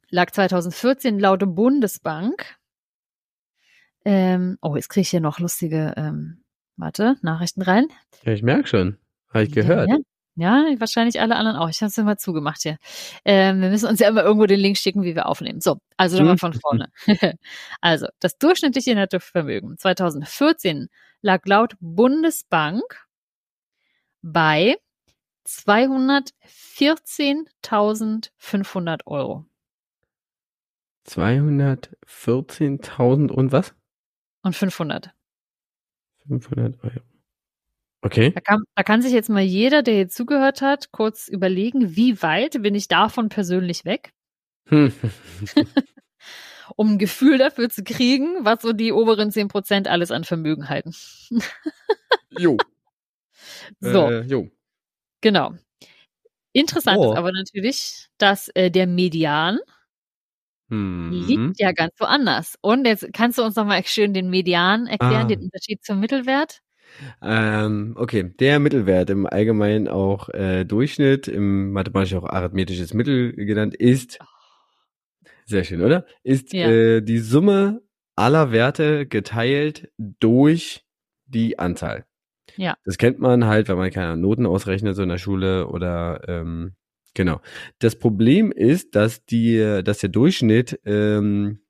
lag 2014 laut Bundesbank. Ähm, oh, jetzt kriege ich hier noch lustige, ähm, warte, Nachrichten rein. Ja, ich merke schon. Habe ich gehört. Ja, ja, wahrscheinlich alle anderen auch. Ich habe es immer zugemacht hier. Ähm, wir müssen uns ja immer irgendwo den Link schicken, wie wir aufnehmen. So, also nochmal von vorne. also, das durchschnittliche Nettovermögen 2014 lag laut Bundesbank bei 214.500 Euro. 214.000 und was? Und 500. 500 Euro. Okay. Da kann, da kann sich jetzt mal jeder, der hier zugehört hat, kurz überlegen, wie weit bin ich davon persönlich weg? Um ein Gefühl dafür zu kriegen, was so die oberen 10% alles an Vermögen halten. Jo. So, Äh, jo. genau. Interessant Oh. ist aber natürlich, dass äh, der Median Hm. liegt ja ganz woanders. Und jetzt kannst du uns nochmal schön den Median erklären, Ah. den Unterschied zum Mittelwert? Ähm, okay, der Mittelwert im Allgemeinen auch äh, Durchschnitt, im mathematisch auch arithmetisches Mittel genannt, ist, sehr schön, oder? Ist Ja. äh, die Summe aller Werte geteilt durch die Anzahl. Ja. Das kennt man halt, wenn man keine Noten ausrechnet, so in der Schule oder ähm, genau. Das Problem ist, dass die, dass der Durchschnitt ähm,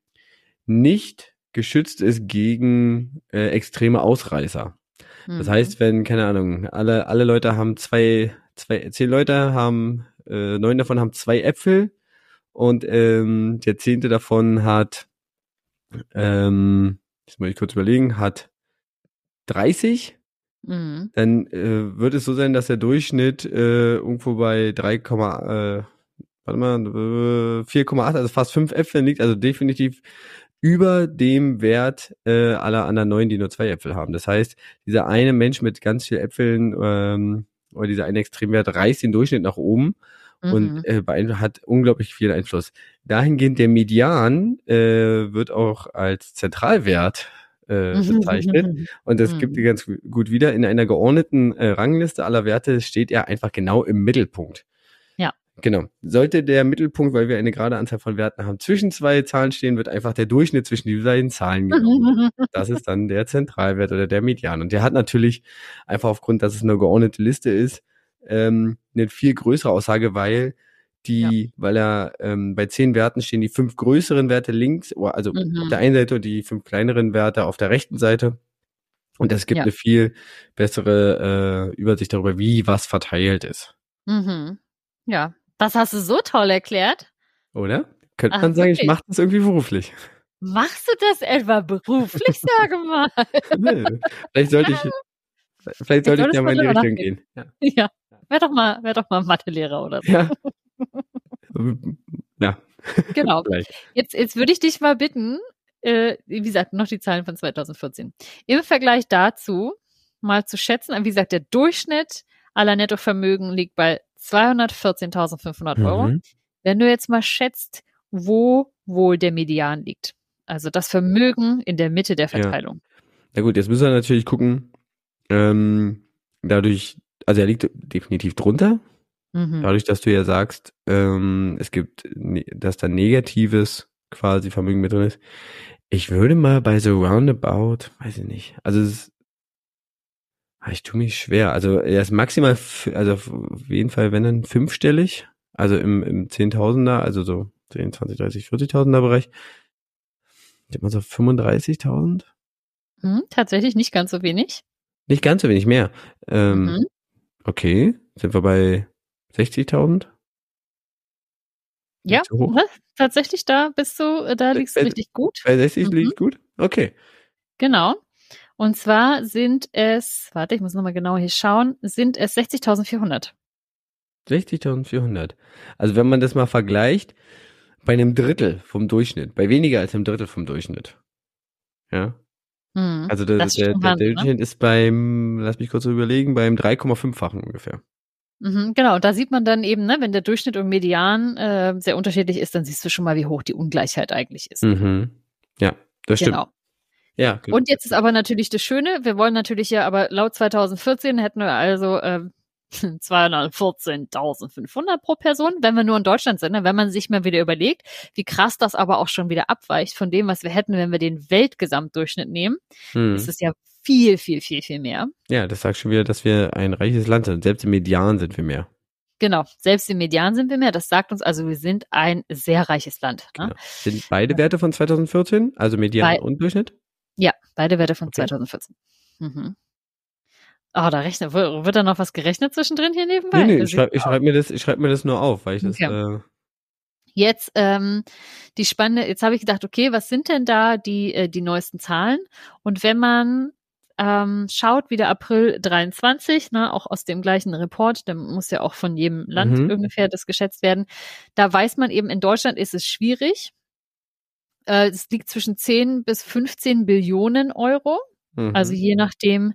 nicht geschützt ist gegen äh, extreme Ausreißer. Das Mhm. heißt, wenn, keine Ahnung, alle, alle Leute haben zwei, zwei, zehn Leute haben, äh, neun davon haben zwei Äpfel und ähm, der zehnte davon hat, ähm, jetzt muss ich kurz überlegen, hat 30, Mhm. dann äh, wird es so sein, dass der Durchschnitt äh, irgendwo bei 3, äh, warte mal, äh, 4,8, also fast fünf Äpfeln liegt, also definitiv über dem Wert äh, aller anderen neun, die nur zwei Äpfel haben. Das heißt, dieser eine Mensch mit ganz viel Äpfeln ähm, oder dieser eine Extremwert reißt den Durchschnitt nach oben Mhm. und äh, beein- hat unglaublich viel Einfluss. Dahingehend der Median äh, wird auch als Zentralwert äh, bezeichnet. Und das gibt Mhm. die ganz gut wieder. In einer geordneten äh, Rangliste aller Werte steht er einfach genau im Mittelpunkt. Ja. Genau. Sollte der Mittelpunkt, weil wir eine gerade Anzahl von Werten haben, zwischen zwei Zahlen stehen, wird einfach der Durchschnitt zwischen die beiden Zahlen genommen. Das ist dann der Zentralwert oder der Median. Und der hat natürlich einfach aufgrund, dass es eine geordnete Liste ist, ähm, eine viel größere Aussage, weil die, weil er ähm, bei zehn Werten stehen die fünf größeren Werte links, oder also auf Mhm. der einen Seite und die fünf kleineren Werte auf der rechten Seite. Und es gibt Ja. eine viel bessere äh, Übersicht darüber, wie was verteilt ist. Mhm. Ja, das hast du so toll erklärt. Oder? Könnte Ach, man sagen, ich wirklich? mache das irgendwie beruflich. Machst du das etwa beruflich, sage mal? Nee. vielleicht sollte ich, vielleicht sollte ich solltest ja mal in die Richtung gehen. Ja. ja, wär doch mal, wär doch mal Mathelehrer oder so. Ja. ja. Genau. Jetzt, jetzt würde ich dich mal bitten, äh, wie gesagt, noch die Zahlen von 2014. Im Vergleich dazu mal zu schätzen, wie gesagt, der Durchschnitt aller Nettovermögen liegt bei 214.500 Euro. Mhm. Wenn du jetzt mal schätzt, wo wohl der Median liegt. Also das Vermögen in der Mitte der Ja. Verteilung. Na gut, jetzt müssen wir natürlich gucken, ähm, dadurch, also er liegt definitiv drunter, Mhm. dadurch, dass du ja sagst, ähm, es gibt, ne- dass da negatives quasi Vermögen mit drin ist. Ich würde mal bei so roundabout, weiß ich nicht, also es ist, ah, ich tue mich schwer, also er ist maximal, also auf jeden Fall, wenn dann fünfstellig, also im, im Zehntausender, also so 10, 20, 30, 40.000er Bereich. Ich mal so 35.000? Hm, tatsächlich nicht ganz so wenig. Nicht ganz so wenig mehr. Ähm, Mhm. Okay, sind wir bei 60.000? Ja, was? tatsächlich da bist du, äh, da liegst du richtig gut. Bei 60 Mhm. liegt gut? Okay. Genau. Und zwar sind es, warte, ich muss nochmal genau hier schauen, sind es 60.400. 60.400. Also wenn man das mal vergleicht, bei einem Drittel vom Durchschnitt, bei weniger als einem Drittel vom Durchschnitt. Ja. Hm, Also der, der, der Wahnsinn, ne? Durchschnitt ist beim, lass mich kurz überlegen, beim 3,5-fachen ungefähr. Mhm, genau, und da sieht man dann eben, ne, wenn der Durchschnitt und Median äh, sehr unterschiedlich ist, dann siehst du schon mal, wie hoch die Ungleichheit eigentlich ist. Mhm. Ja, das stimmt. Genau. Ja, genau. Und jetzt ist aber natürlich das Schöne, wir wollen natürlich ja, aber laut 2014 hätten wir also ähm, 214.500 pro Person, wenn wir nur in Deutschland sind. Ne? Wenn man sich mal wieder überlegt, wie krass das aber auch schon wieder abweicht von dem, was wir hätten, wenn wir den Weltgesamtdurchschnitt nehmen, Hm. ist es ja viel, viel, viel, viel mehr. Ja, das sagt schon wieder, dass wir ein reiches Land sind. Selbst im Median sind wir mehr. Genau, selbst im Median sind wir mehr. Das sagt uns also, wir sind ein sehr reiches Land. Ne? Genau. Sind beide Werte von 2014, also Median Bei- und Durchschnitt? Ja, beide Werte von Okay. 2014. Mhm. Oh, da rechnet, wird da noch was gerechnet zwischendrin hier nebenbei? Nee, nee, Das ich schreibe schreib mir, das- ich schreib mir das nur auf, weil ich das. Okay. Äh, Jetzt ähm, die spannende, jetzt habe ich gedacht, okay, was sind denn da die, äh, die neuesten Zahlen? Und wenn man ähm, schaut, wieder April 23, ne, auch aus dem gleichen Report, der muss ja auch von jedem Land Mhm. ungefähr das geschätzt werden, da weiß man eben, in Deutschland ist es schwierig. Äh, Es liegt zwischen 10 bis 15 Billionen Euro. mhm. Also je nachdem,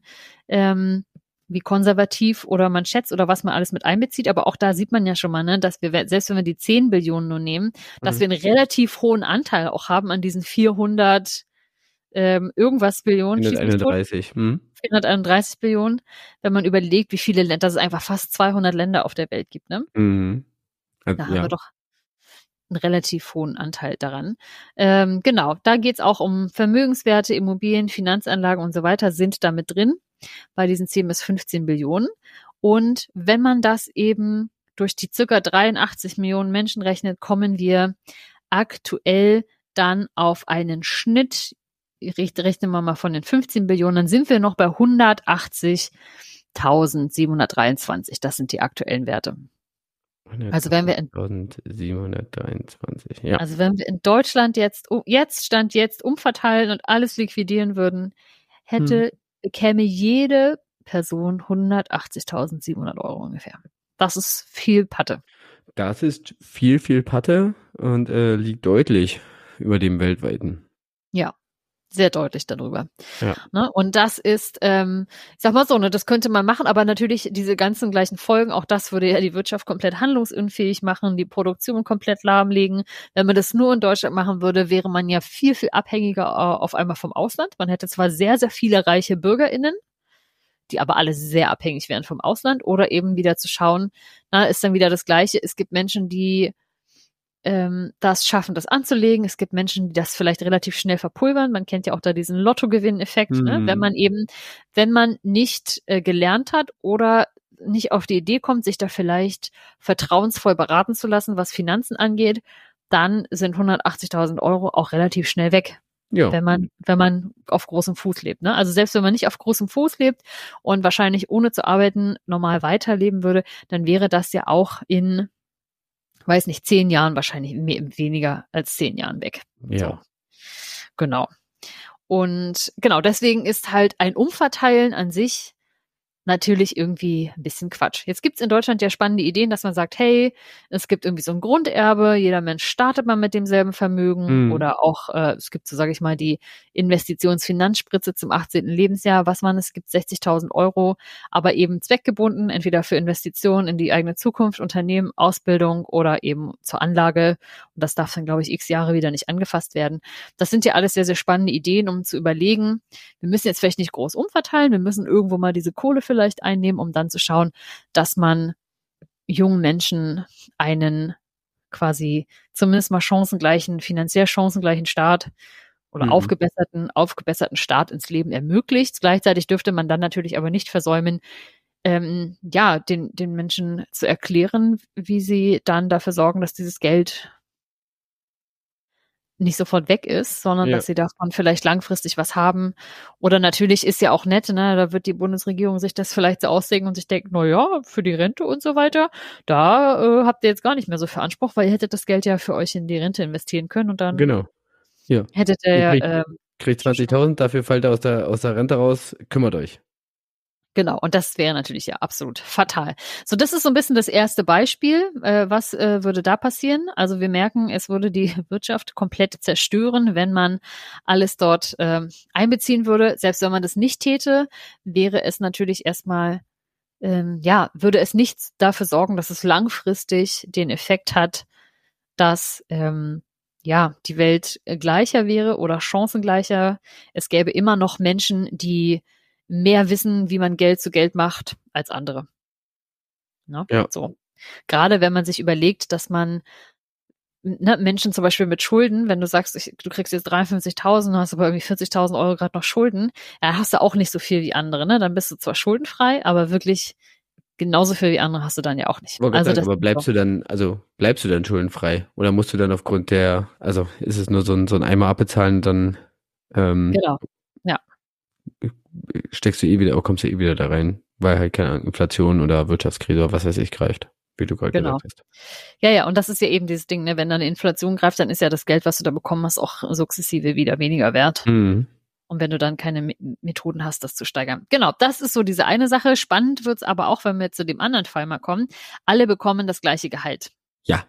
ähm, wie konservativ oder man schätzt oder was man alles mit einbezieht. Aber auch da sieht man ja schon mal, ne, dass wir, selbst wenn wir die 10 Billionen nur nehmen, dass Mhm. wir einen relativ hohen Anteil auch haben an diesen 400 ähm, irgendwas Billionen. schieß mich tot. 131. Hm? 431 Billionen, wenn man überlegt, wie viele Länder, dass es einfach fast 200 Länder auf der Welt gibt, ne? Mhm. Also, Da haben ja. wir doch einen relativ hohen Anteil daran. Ähm, genau, da geht's auch um Vermögenswerte, Immobilien, Finanzanlagen und so weiter sind damit drin, bei diesen 10 bis 15 Billionen. Und wenn man das eben durch die circa 83 Millionen Menschen rechnet, kommen wir aktuell dann auf einen Schnitt, rechnen wir mal von den 15 Billionen, dann sind wir noch bei 180.723. Das sind die aktuellen Werte. Also wenn wir in 1723. Ja. Also wenn wir in Deutschland jetzt, oh, jetzt Stand jetzt umverteilen und alles liquidieren würden, hätte, bekäme jede Person 180.700 Euro ungefähr. Das ist viel Patte. Das ist viel, viel Patte und äh, liegt deutlich über dem weltweiten. Sehr deutlich darüber. Ja. Ne? Und das ist, ähm, ich sag mal so, ne, das könnte man machen, aber natürlich diese ganzen gleichen Folgen, auch das würde ja die Wirtschaft komplett handlungsunfähig machen, die Produktion komplett lahmlegen. Wenn man das nur in Deutschland machen würde, wäre man ja viel, viel abhängiger äh, auf einmal vom Ausland. Man hätte zwar sehr, sehr viele reiche BürgerInnen, die aber alle sehr abhängig wären vom Ausland oder eben wieder zu schauen, na, ist dann wieder das Gleiche. Es gibt Menschen, die ähm, das schaffen, das anzulegen. Es gibt Menschen, die das vielleicht relativ schnell verpulvern. Man kennt ja auch da diesen Lottogewinn-Effekt, ne? Mhm. wenn man eben, wenn man nicht äh, gelernt hat oder nicht auf die Idee kommt, sich da vielleicht vertrauensvoll beraten zu lassen, was Finanzen angeht, dann sind 180.000 Euro auch relativ schnell weg Ja. wenn man, wenn man auf großem Fuß lebt. Ne? Also selbst wenn man nicht auf großem Fuß lebt und wahrscheinlich ohne zu arbeiten normal weiterleben würde, dann wäre das ja auch in, weiß nicht, zehn Jahren wahrscheinlich me- weniger als zehn Jahren weg. ja. So. Genau. Und genau, deswegen ist halt ein Umverteilen an sich natürlich irgendwie ein bisschen Quatsch. Jetzt gibt's in Deutschland ja spannende Ideen, dass man sagt, hey, es gibt irgendwie so ein Grunderbe, jeder Mensch startet mal mit demselben Vermögen Mhm. oder auch, äh, es gibt so, sage ich mal, die Investitionsfinanzspritze zum 18. Lebensjahr, was man, es gibt 60.000 Euro, aber eben zweckgebunden, entweder für Investitionen in die eigene Zukunft, Unternehmen, Ausbildung oder eben zur Anlage. Und das darf dann, glaube ich, x Jahre wieder nicht angefasst werden. Das sind ja alles sehr, sehr spannende Ideen, um zu überlegen, wir müssen jetzt vielleicht nicht groß umverteilen, wir müssen irgendwo mal diese Kohle vielleicht einnehmen, um dann zu schauen, dass man jungen Menschen einen quasi zumindest mal chancengleichen, finanziell chancengleichen Start oder Mhm. aufgebesserten, aufgebesserten Start ins Leben ermöglicht. Gleichzeitig dürfte man dann natürlich aber nicht versäumen, ähm, ja, den, den Menschen zu erklären, wie sie dann dafür sorgen, dass dieses Geld nicht sofort weg ist, sondern Ja. dass sie davon vielleicht langfristig was haben. Oder natürlich ist ja auch nett, ne, da wird die Bundesregierung sich das vielleicht so auslegen und sich denken, na ja, für die Rente und so weiter, da äh, habt ihr jetzt gar nicht mehr so viel Anspruch, weil ihr hättet das Geld ja für euch in die Rente investieren können und dann Genau. Ja. hättet ihr ja, ähm, Kriegt 20.000, dafür fällt er aus der, aus der Rente raus, kümmert euch. Genau, und das wäre natürlich ja absolut fatal. So, das ist so ein bisschen das erste Beispiel. Äh, was äh, würde da passieren? Also wir merken, es würde die Wirtschaft komplett zerstören, wenn man alles dort äh, einbeziehen würde. Selbst wenn man das nicht täte, wäre es natürlich erstmal, ähm, ja, würde es nicht dafür sorgen, dass es langfristig den Effekt hat, dass ähm, ja, die Welt gleicher wäre oder chancengleicher. Es gäbe immer noch Menschen, die mehr wissen, wie man Geld zu Geld macht als andere. Ne? Ja. So. Gerade wenn man sich überlegt, dass man ne, Menschen zum Beispiel mit Schulden, wenn du sagst, ich, du kriegst jetzt 53.000, hast aber irgendwie 40.000 Euro gerade noch Schulden, ja, hast du auch nicht so viel wie andere, ne? Dann bist du zwar schuldenfrei, aber wirklich genauso viel wie andere hast du dann ja auch nicht. Also sagen, aber bleibst du dann, also bleibst du dann schuldenfrei? Oder musst du dann aufgrund der, also ist es nur so ein, so ein Eimer abbezahlen, dann ähm, genau steckst du eh wieder, kommst du eh wieder da rein, weil halt keine Inflation oder Wirtschaftskrise oder was weiß ich greift, wie du gerade genau. gesagt hast. Ja, ja, und das ist ja eben dieses Ding, ne? wenn dann eine Inflation greift, dann ist ja das Geld, was du da bekommen hast, auch sukzessive wieder weniger wert. Mhm. Und wenn du dann keine Methoden hast, das zu steigern. Genau, das ist so diese eine Sache. Spannend wird's aber auch, wenn wir zu dem anderen Fall mal kommen. Alle bekommen das gleiche Gehalt. Ja.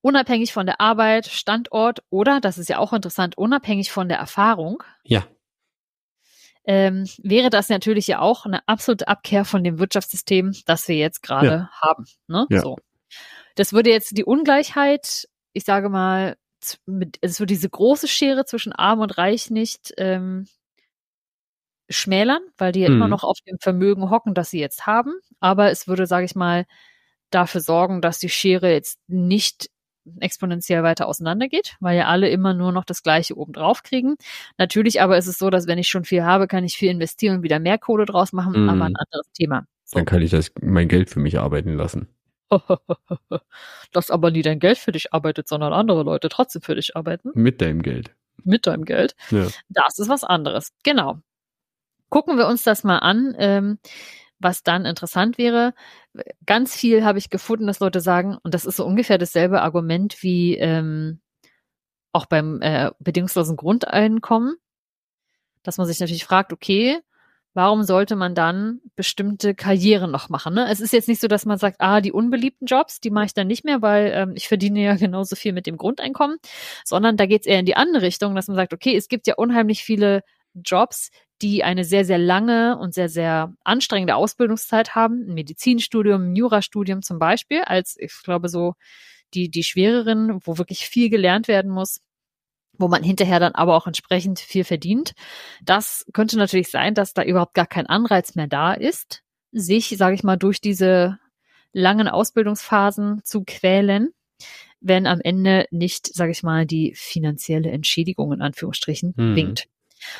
Unabhängig von der Arbeit, Standort oder, das ist ja auch interessant, unabhängig von der Erfahrung. Ja ähm, wäre das natürlich ja auch eine absolute Abkehr von dem Wirtschaftssystem, das wir jetzt gerade ja. haben. Ne? Ja. So. Das würde jetzt die Ungleichheit, ich sage mal, mit, es würde diese große Schere zwischen Arm und Reich nicht ähm, schmälern, weil die ja mhm. immer noch auf dem Vermögen hocken, das sie jetzt haben. Aber es würde, sage ich mal, dafür sorgen, dass die Schere jetzt nicht exponentiell weiter auseinandergeht, weil ja alle immer nur noch das Gleiche obendrauf kriegen. Natürlich aber ist es so, dass wenn ich schon viel habe, kann ich viel investieren und wieder mehr Kohle draus machen, mm. aber ein anderes Thema. So. Dann kann ich das mein Geld für mich arbeiten lassen. das aber nie dein Geld für dich arbeitet, sondern andere Leute trotzdem für dich arbeiten. Mit deinem Geld. Mit deinem Geld. Ja. Das ist was anderes. Genau. Gucken wir uns das mal an. Ähm, was dann interessant wäre, ganz viel habe ich gefunden, dass Leute sagen, und das ist so ungefähr dasselbe Argument wie ähm, auch beim äh, bedingungslosen Grundeinkommen, dass man sich natürlich fragt, okay, warum sollte man dann bestimmte Karrieren noch machen? Ne? Es ist jetzt nicht so, dass man sagt, ah, die unbeliebten Jobs, die mache ich dann nicht mehr, weil ähm, ich verdiene ja genauso viel mit dem Grundeinkommen, sondern da geht es eher in die andere Richtung, dass man sagt, okay, es gibt ja unheimlich viele Jobs, die eine sehr, sehr lange und sehr, sehr anstrengende Ausbildungszeit haben. Ein Medizinstudium, ein Jurastudium zum Beispiel, als ich glaube so die, die schwereren, wo wirklich viel gelernt werden muss wo man hinterher dann aber auch entsprechend viel verdient. Das könnte natürlich sein, dass da überhaupt gar kein Anreiz mehr da ist, sich, sage ich mal, durch diese langen Ausbildungsphasen zu quälen, wenn am Ende nicht, sage ich mal, die finanzielle Entschädigung in Anführungsstrichen hm. winkt.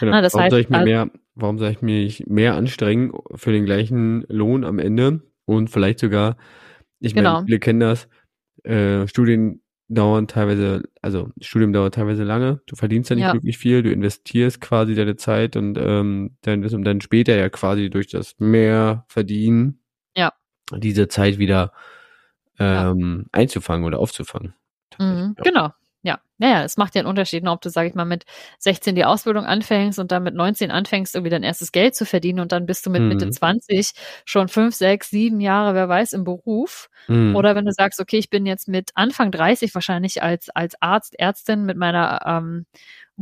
Genau. Na, das warum heißt, soll ich mir also, mehr, warum soll ich mich mehr anstrengen für den gleichen Lohn am Ende und vielleicht sogar, ich genau. meine, viele kennen das, äh, Studien dauern teilweise, also Studium dauert teilweise lange, du verdienst ja nicht ja. wirklich viel, du investierst quasi deine Zeit und ähm, dann um dann später ja quasi durch das mehr verdienen, ja. diese Zeit wieder ähm, ja. einzufangen oder aufzufangen. Mhm. Genau, ja, naja, es macht ja einen Unterschied, ne, ob du, sag ich mal, mit 16 die Ausbildung anfängst und dann mit 19 anfängst, irgendwie dein erstes Geld zu verdienen und dann bist du mit mhm. Mitte 20 schon fünf, sechs, sieben Jahre, wer weiß, im Beruf. Mhm. Oder wenn du sagst, okay, ich bin jetzt mit Anfang 30 wahrscheinlich als, als Arzt, Ärztin mit meiner ähm,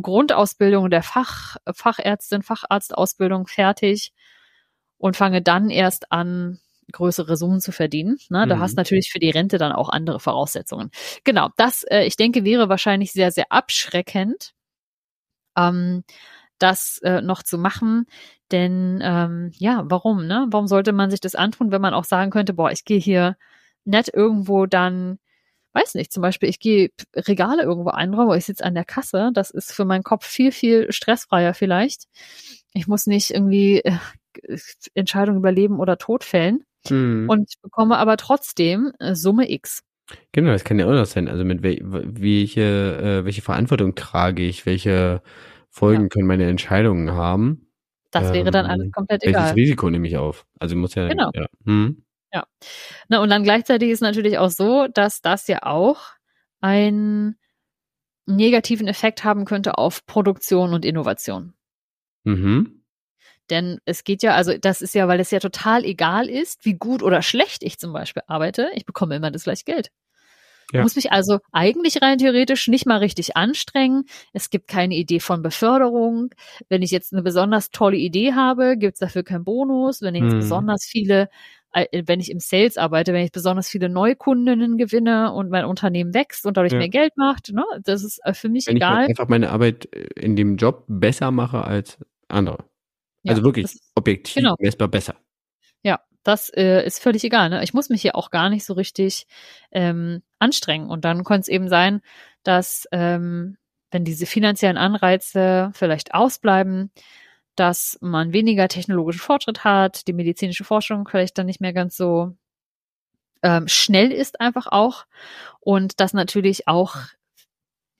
Grundausbildung der Fach, Fachärztin, Facharztausbildung fertig und fange dann erst an, größere Summen zu verdienen. Ne? Du mhm. hast natürlich für die Rente dann auch andere Voraussetzungen. Genau, das, äh, ich denke, wäre wahrscheinlich sehr, sehr abschreckend, ähm, das äh, noch zu machen. Denn ähm, ja, warum? Ne? Warum sollte man sich das antun, wenn man auch sagen könnte, boah, ich gehe hier nett irgendwo dann weiß nicht, zum Beispiel, ich gehe Regale irgendwo einräumen, ich sitze an der Kasse, das ist für meinen Kopf viel, viel stressfreier vielleicht. Ich muss nicht irgendwie äh, Entscheidungen über Leben oder Tod fällen mhm. und bekomme aber trotzdem äh, Summe X. Genau, das kann ja auch noch sein. Also mit wel welche, äh, welche Verantwortung trage ich, welche Folgen ja. können meine Entscheidungen haben. Das wäre dann alles ähm, komplett welches egal. Welches Risiko nehme ich auf? Also muss ja. Genau. Ja. Hm. ja. Na, und dann gleichzeitig ist natürlich auch so, dass das ja auch ein einen negativen Effekt haben könnte auf Produktion und Innovation. Mhm. Denn es geht ja, also das ist ja, weil es ja total egal ist, wie gut oder schlecht ich zum Beispiel arbeite, ich bekomme immer das gleiche Geld. Ja. Muss mich also eigentlich rein theoretisch nicht mal richtig anstrengen. Es gibt keine Idee von Beförderung. Wenn ich jetzt eine besonders tolle Idee habe, gibt es dafür keinen Bonus. Wenn ich jetzt hm. besonders viele, äh, wenn ich im Sales arbeite, wenn ich besonders viele Neukundinnen gewinne und mein Unternehmen wächst und dadurch ja. mehr Geld macht, ne, das ist äh, für mich wenn egal. Wenn ich einfach meine Arbeit äh, in dem Job besser mache als andere. Ja, also wirklich objektiv genau. messbar besser. Ja, das äh, ist völlig egal. Ne? Ich muss mich hier auch gar nicht so richtig ähm, anstrengen. Und dann könnte es eben sein, dass ähm, wenn diese finanziellen Anreize vielleicht ausbleiben, dass man weniger technologischen Fortschritt hat, die medizinische Forschung vielleicht dann nicht mehr ganz so ähm, schnell ist einfach auch und dass natürlich auch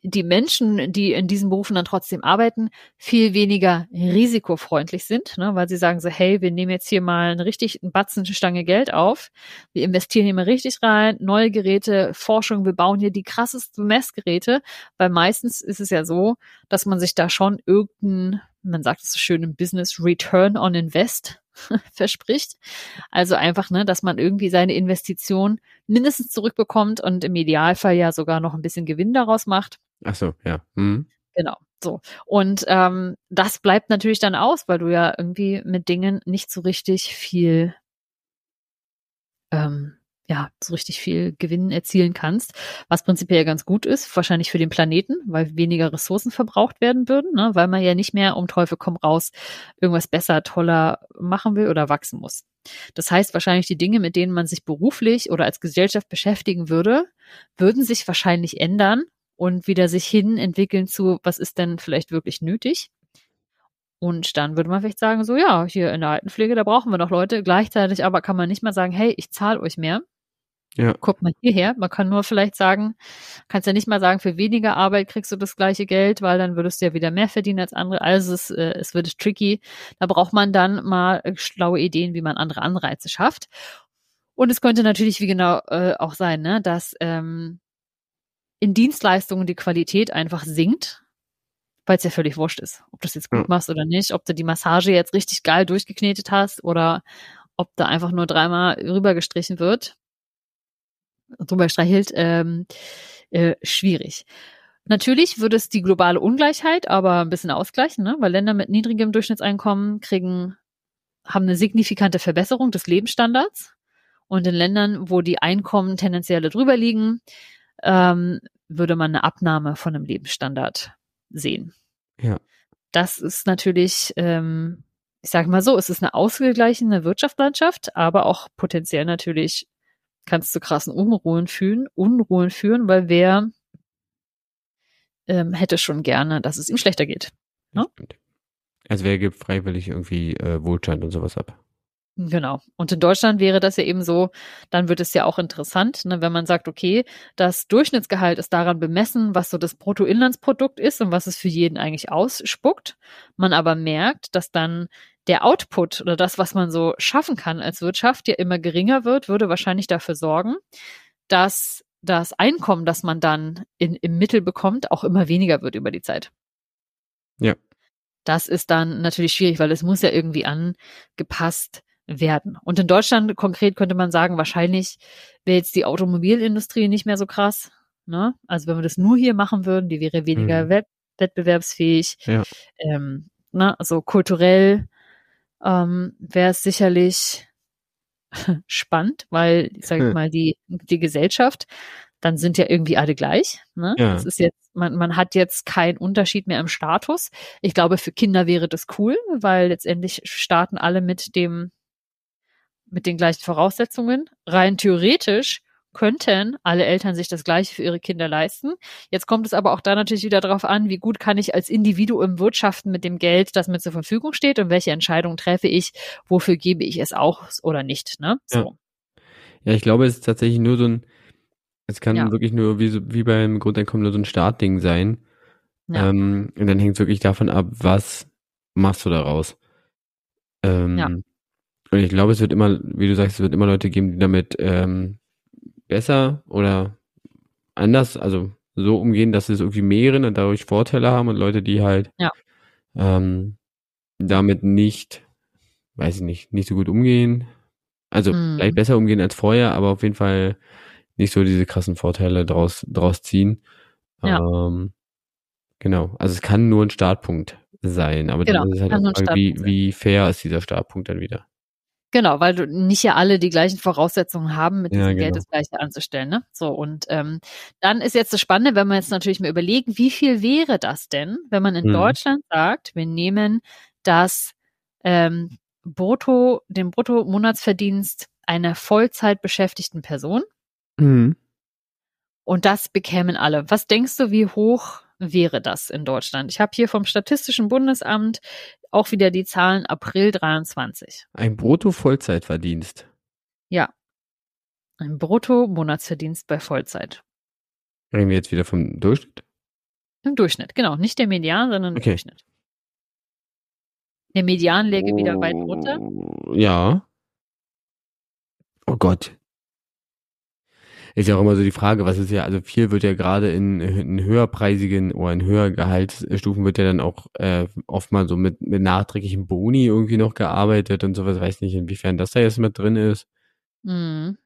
die Menschen, die in diesen Berufen dann trotzdem arbeiten, viel weniger risikofreundlich sind, ne, weil sie sagen so, hey, wir nehmen jetzt hier mal eine richtig einen Batzen Stange Geld auf, wir investieren hier mal richtig rein, neue Geräte, Forschung, wir bauen hier die krassesten Messgeräte, weil meistens ist es ja so, dass man sich da schon irgendein, man sagt es so schön im Business, Return on Invest verspricht. Also einfach, ne, dass man irgendwie seine Investition mindestens zurückbekommt und im Idealfall ja sogar noch ein bisschen Gewinn daraus macht. Ach so, ja. Mhm. Genau. So. Und ähm, das bleibt natürlich dann aus, weil du ja irgendwie mit Dingen nicht so richtig viel, ähm, ja, so richtig viel Gewinn erzielen kannst, was prinzipiell ganz gut ist, wahrscheinlich für den Planeten, weil weniger Ressourcen verbraucht werden würden, ne? weil man ja nicht mehr um Teufel komm raus irgendwas besser, toller machen will oder wachsen muss. Das heißt, wahrscheinlich die Dinge, mit denen man sich beruflich oder als Gesellschaft beschäftigen würde, würden sich wahrscheinlich ändern und wieder sich hin entwickeln zu, was ist denn vielleicht wirklich nötig. Und dann würde man vielleicht sagen, so ja, hier in der Altenpflege, da brauchen wir noch Leute. Gleichzeitig aber kann man nicht mal sagen, hey, ich zahle euch mehr. Ja. Guckt mal hierher. Man kann nur vielleicht sagen, kannst ja nicht mal sagen, für weniger Arbeit kriegst du das gleiche Geld, weil dann würdest du ja wieder mehr verdienen als andere. Also es, äh, es wird tricky. Da braucht man dann mal schlaue Ideen, wie man andere Anreize schafft. Und es könnte natürlich wie genau äh, auch sein, ne, dass ähm, in Dienstleistungen die Qualität einfach sinkt, weil es ja völlig wurscht ist, ob du das jetzt gut machst oder nicht, ob du die Massage jetzt richtig geil durchgeknetet hast oder ob da einfach nur dreimal rübergestrichen wird, drüber streichelt, ähm, äh, schwierig. Natürlich würde es die globale Ungleichheit aber ein bisschen ausgleichen, ne? weil Länder mit niedrigem Durchschnittseinkommen kriegen, haben eine signifikante Verbesserung des Lebensstandards. Und in Ländern, wo die Einkommen tendenziell drüber liegen, ähm, würde man eine Abnahme von einem Lebensstandard sehen. Ja. Das ist natürlich, ähm, ich sage mal so, es ist eine ausgeglichene Wirtschaftslandschaft, aber auch potenziell natürlich kannst zu krassen Unruhen führen, Unruhen führen, weil wer ähm, hätte schon gerne, dass es ihm schlechter geht. Ne? Also wer gibt freiwillig irgendwie äh, Wohlstand und sowas ab? Genau. Und in Deutschland wäre das ja eben so, dann wird es ja auch interessant, ne, wenn man sagt, okay, das Durchschnittsgehalt ist daran bemessen, was so das Bruttoinlandsprodukt ist und was es für jeden eigentlich ausspuckt. Man aber merkt, dass dann der Output oder das, was man so schaffen kann als Wirtschaft, ja immer geringer wird, würde wahrscheinlich dafür sorgen, dass das Einkommen, das man dann in, im Mittel bekommt, auch immer weniger wird über die Zeit. Ja. Das ist dann natürlich schwierig, weil es muss ja irgendwie angepasst werden. Und in Deutschland konkret könnte man sagen, wahrscheinlich wäre jetzt die Automobilindustrie nicht mehr so krass. Ne? Also wenn wir das nur hier machen würden, die wäre weniger mhm. wett wettbewerbsfähig. Ja. Ähm, ne? Also kulturell ähm, wäre es sicherlich spannend, weil, ich sage hm. mal, die, die Gesellschaft, dann sind ja irgendwie alle gleich. Ne? Ja. Das ist jetzt, man, man hat jetzt keinen Unterschied mehr im Status. Ich glaube, für Kinder wäre das cool, weil letztendlich starten alle mit dem mit den gleichen Voraussetzungen. Rein theoretisch könnten alle Eltern sich das Gleiche für ihre Kinder leisten. Jetzt kommt es aber auch da natürlich wieder darauf an, wie gut kann ich als Individuum wirtschaften mit dem Geld, das mir zur Verfügung steht und welche Entscheidungen treffe ich, wofür gebe ich es auch oder nicht. Ne? So. Ja. ja, ich glaube, es ist tatsächlich nur so ein, es kann ja. wirklich nur wie, so, wie beim Grundeinkommen nur so ein Startding sein. Ja. Ähm, und dann hängt es wirklich davon ab, was machst du daraus. Ähm, ja. Und ich glaube, es wird immer, wie du sagst, es wird immer Leute geben, die damit ähm, besser oder anders, also so umgehen, dass es irgendwie mehren und dadurch Vorteile haben und Leute, die halt Ja. ähm, damit nicht, weiß ich nicht, nicht so gut umgehen. Also Hm. vielleicht besser umgehen als vorher, aber auf jeden Fall nicht so diese krassen Vorteile draus, draus ziehen. Ja. Ähm, genau. Also es kann nur ein Startpunkt sein, aber Genau, dann ist es halt ein Frage, wie, sein. wie fair ist dieser Startpunkt dann wieder. Genau, weil du nicht ja alle die gleichen Voraussetzungen haben, mit Ja, diesem Geld genau. das Gleiche anzustellen. Ne? So, und ähm, dann ist jetzt das Spannende, wenn wir jetzt natürlich mal überlegen, wie viel wäre das denn, wenn man in Mhm. Deutschland sagt, wir nehmen das ähm, Brutto, den Bruttomonatsverdienst einer Vollzeit beschäftigten Person Mhm. und das bekämen alle. Was denkst du, wie hoch wäre das in Deutschland? Ich habe hier vom Statistischen Bundesamt auch wieder die Zahlen April 23. Ein Brutto-Vollzeitverdienst. Ja. Ein Brutto-Monatsverdienst bei Vollzeit. Reden wir jetzt wieder vom Durchschnitt? Im Durchschnitt, genau. Nicht der Median, sondern im Okay. Durchschnitt. Der Median läge wieder weit runter. Ja. Oh Gott. Ist ja auch immer so die Frage, was ist ja, also viel wird ja gerade in, in höherpreisigen oder in höher Gehaltsstufen wird ja dann auch äh, oft mal so mit, mit nachträglichen Boni irgendwie noch gearbeitet und sowas. Weiß nicht, inwiefern das da jetzt mit drin ist. Mhm.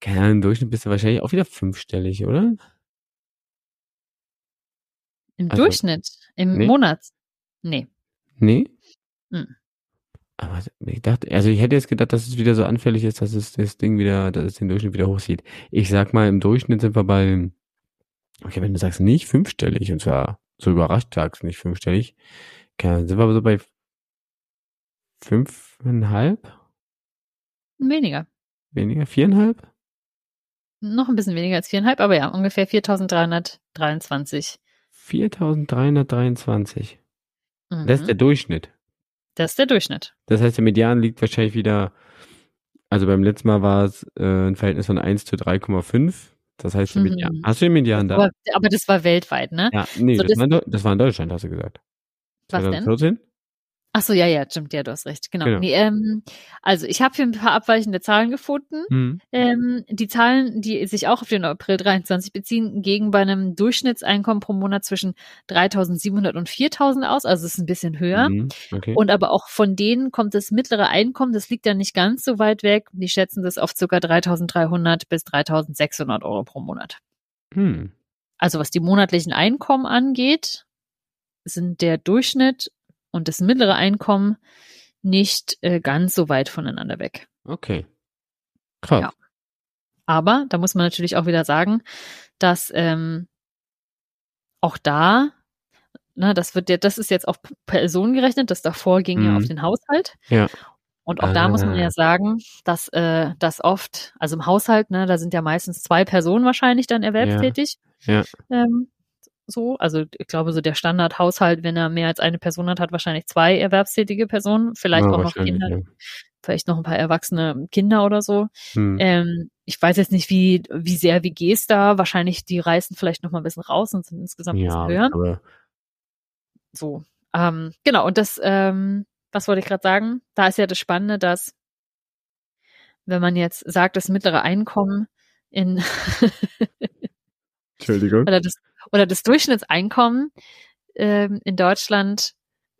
Keine Ahnung, im Durchschnitt bist du wahrscheinlich auch wieder fünfstellig, oder? Im Also- Durchschnitt, im Nee. Monat. Nee. Nee? Hm. Aber ich dachte, also ich hätte jetzt gedacht, dass es wieder so anfällig ist, dass es das Ding wieder, dass es den Durchschnitt wieder hochzieht. Ich sag mal, im Durchschnitt sind wir bei, okay, wenn du sagst nicht fünfstellig, und zwar so überrascht sagst nicht fünfstellig, okay, sind wir aber so bei fünfeinhalb? Weniger. Weniger? Viereinhalb? Noch ein bisschen weniger als viereinhalb, aber ja, ungefähr 4.323. 4323. Mhm. Das ist der Durchschnitt. Das ist der Durchschnitt. Das heißt, der Median liegt wahrscheinlich wieder, also beim letzten Mal war es äh, ein Verhältnis von 1 zu 3,5. Das heißt, der Mhm. Median. Hast du den Median da? Aber, aber das war weltweit, ne? Ja, nee, So, das, das- war in, das war in Deutschland, hast du gesagt. Was denn? 2014? Ach so, ja, ja, stimmt, ja, du hast recht. Genau. Genau. Nee, ähm, also ich habe hier ein paar abweichende Zahlen gefunden. Hm. Ähm, die Zahlen, die sich auch auf den April 23 beziehen, gegen bei einem Durchschnittseinkommen pro Monat zwischen 3.700 und 4.000 aus, also es ist ein bisschen höher. Mhm. Okay. Und aber auch von denen kommt das mittlere Einkommen, das liegt ja nicht ganz so weit weg. Die schätzen das auf ca. 3.300 bis 3.600 Euro pro Monat. hm. Also was die monatlichen Einkommen angeht, sind der Durchschnitt und das mittlere Einkommen nicht äh, ganz so weit voneinander weg. Okay. Krass. Ja. Aber da muss man natürlich auch wieder sagen, dass ähm, auch da, na, das wird ja, das ist jetzt auf Personen gerechnet, das davor ging ja Mhm. auf den Haushalt. Ja. Und auch da muss man Ah. ja sagen, dass äh, das oft, also im Haushalt, ne, da sind ja meistens zwei Personen wahrscheinlich dann erwerbstätig. Ja. Ähm, so, also ich glaube, so der Standardhaushalt, wenn er mehr als eine Person hat, hat wahrscheinlich zwei erwerbstätige Personen, vielleicht Ja, auch noch Kinder, ja. vielleicht noch ein paar erwachsene Kinder oder so. Hm. Ähm, ich weiß jetzt nicht, wie, wie sehr WGs da, wahrscheinlich die reißen vielleicht noch mal ein bisschen raus und sind insgesamt ein ja, bisschen höher. So, ähm, genau, und das, ähm, was wollte ich gerade sagen? Da ist ja das Spannende, dass wenn man jetzt sagt, das mittlere Einkommen in Entschuldigung. oder das oder das Durchschnittseinkommen ähm, in Deutschland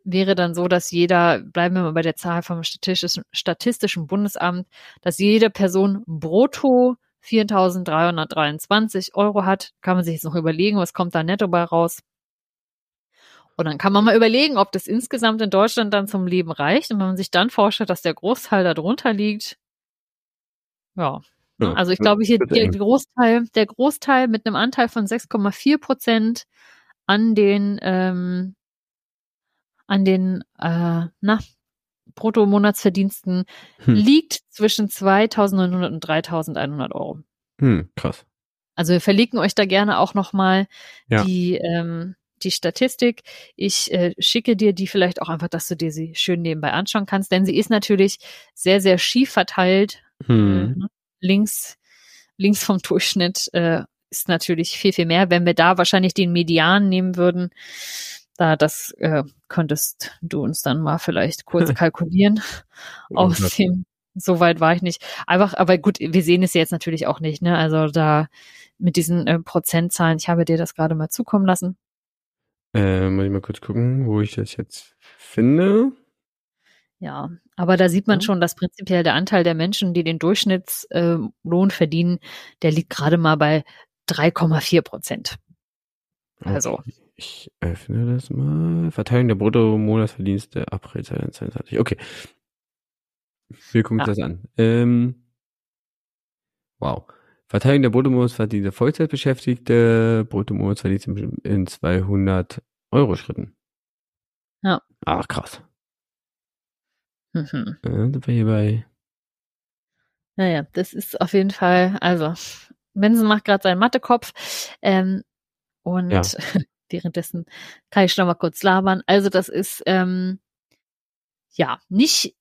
wäre dann so, dass jeder, bleiben wir mal bei der Zahl vom Statistischen, Statistischen Bundesamt, dass jede Person brutto 4.323 Euro hat. Kann man sich jetzt noch überlegen, was kommt da netto bei raus? Und dann kann man mal überlegen, ob das insgesamt in Deutschland dann zum Leben reicht. Und wenn man sich dann vorstellt, dass der Großteil da drunter liegt, ja, Ja, also ich glaube hier der. Großteil, der Großteil mit einem Anteil von 6,4 Prozent an den ähm, an den äh, na, Bruttomonatsverdiensten Hm. liegt zwischen 2.900 und 3.100 Euro. Hm, krass. Also wir verlinken euch da gerne auch nochmal Ja. die, ähm, die Statistik. Ich äh, schicke dir die vielleicht auch einfach, dass du dir sie schön nebenbei anschauen kannst, denn sie ist natürlich sehr, sehr schief verteilt. Hm. Links, links vom Durchschnitt äh, ist natürlich viel, viel mehr. Wenn wir da wahrscheinlich den Median nehmen würden, da das äh, könntest du uns dann mal vielleicht kurz kalkulieren aus dem so weit war ich nicht. Einfach, aber gut, wir sehen es jetzt natürlich auch nicht, ne? Also da mit diesen äh, Prozentzahlen, ich habe dir das gerade mal zukommen lassen. Äh, muss ich mal kurz gucken, wo ich das jetzt finde. Ja, aber da sieht man schon, dass prinzipiell der Anteil der Menschen, die den Durchschnittslohn Lohn verdienen, der liegt gerade mal bei 3,4 Prozent. Also. Okay, Ich öffne das mal. Verteilung der Bruttomonatsverdienste April 2022. Okay. Wir gucken uns Ja. das an. Ähm, wow. Verteilung der Bruttomonatsverdienste Vollzeitbeschäftigte, Bruttomonatsverdienste in 200 Euro Schritten. Ja. Ach, krass. Mhm. Äh, sind wir hier bei Naja, das ist auf jeden Fall, also Mensen macht gerade seinen Mathekopf ähm, und Ja. währenddessen kann ich schon mal kurz labern. Also das ist ähm, ja nicht,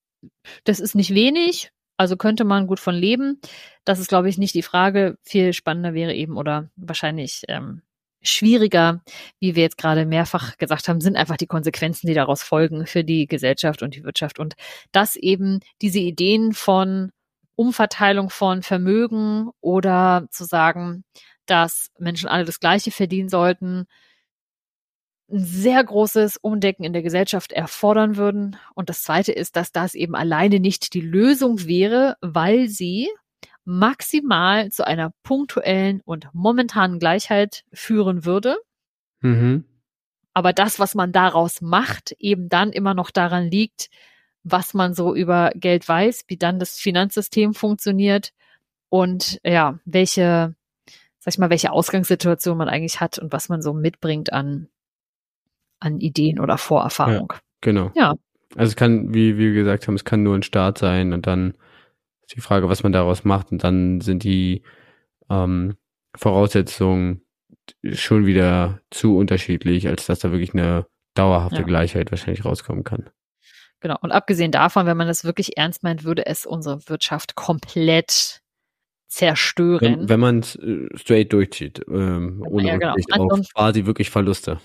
das ist nicht wenig, also könnte man gut von leben. Das ist, glaube ich, nicht die Frage. Viel spannender wäre eben oder wahrscheinlich ähm, schwieriger, wie wir jetzt gerade mehrfach gesagt haben, sind einfach die Konsequenzen, die daraus folgen für die Gesellschaft und die Wirtschaft und dass eben diese Ideen von Umverteilung von Vermögen oder zu sagen, dass Menschen alle das Gleiche verdienen sollten, ein sehr großes Umdenken in der Gesellschaft erfordern würden. Und das Zweite ist, dass das eben alleine nicht die Lösung wäre, weil sie maximal zu einer punktuellen und momentanen Gleichheit führen würde. mhm. Aber das, was man daraus macht, eben dann immer noch daran liegt, was man so über Geld weiß, wie dann das Finanzsystem funktioniert und ja, welche, sag ich mal, welche Ausgangssituation man eigentlich hat und was man so mitbringt an, an Ideen oder Vorerfahrung. Genau. Ja. Also es kann, wie wir gesagt haben, es kann nur ein Start sein und dann ist die Frage, was man daraus macht und dann sind die ähm, Voraussetzungen schon wieder zu unterschiedlich, als dass da wirklich eine dauerhafte Ja. Gleichheit wahrscheinlich rauskommen kann. Genau. Und abgesehen davon, wenn man das wirklich ernst meint, würde es unsere Wirtschaft komplett zerstören. Wenn, wenn man es äh, straight durchzieht, ähm, ohne Ja, genau. Auf quasi wirklich Verluste.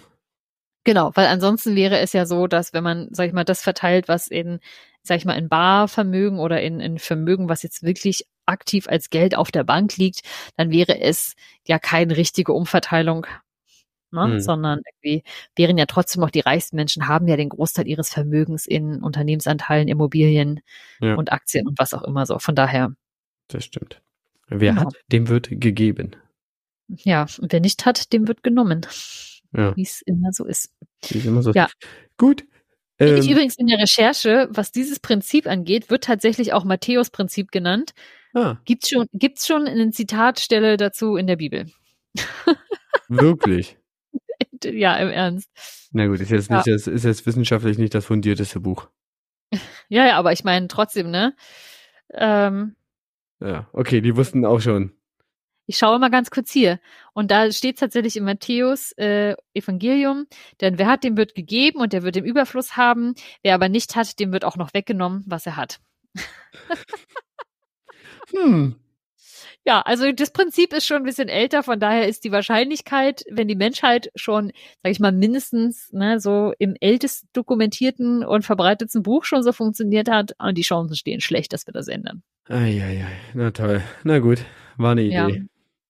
Genau, weil ansonsten wäre es ja so, dass wenn man, sag ich mal, das verteilt, was in, sag ich mal, in Barvermögen oder in, in Vermögen, was jetzt wirklich aktiv als Geld auf der Bank liegt, dann wäre es ja keine richtige Umverteilung, ne? Mhm. sondern irgendwie wären ja trotzdem noch die reichsten Menschen haben ja den Großteil ihres Vermögens in Unternehmensanteilen, Immobilien Ja. und Aktien und was auch immer so. Von daher, Das stimmt. Wer Genau. hat, dem wird gegeben. ja, und wer nicht hat, dem wird genommen, Ja, wie es immer so ist. wie ist immer so. Ja. Gut. Ich Ähm, übrigens in der Recherche, was dieses Prinzip angeht, wird tatsächlich auch Matthäus-Prinzip genannt. ah, Gibt's schon, gibt's schon eine Zitatstelle dazu in der Bibel? wirklich. ja, im Ernst. Na gut, ist jetzt Ja. nicht, ist jetzt wissenschaftlich nicht das fundierteste Buch. Ja, ja, aber ich meine trotzdem, ne? Ähm, Ja, okay, die wussten auch schon. Ich schaue mal ganz kurz hier. Und da steht tatsächlich im Matthäus äh, Evangelium, denn wer hat, dem wird gegeben und der wird im Überfluss haben. Wer aber nicht hat, dem wird auch noch weggenommen, was er hat. Hm. Ja, also das Prinzip ist schon ein bisschen älter, von daher ist die Wahrscheinlichkeit, wenn die Menschheit schon, sag ich mal, mindestens ne, so im ältest dokumentierten und verbreitetsten Buch schon so funktioniert hat, und die Chancen stehen schlecht, dass wir das ändern. Eieiei, na toll. Na gut, war eine Idee. Ja,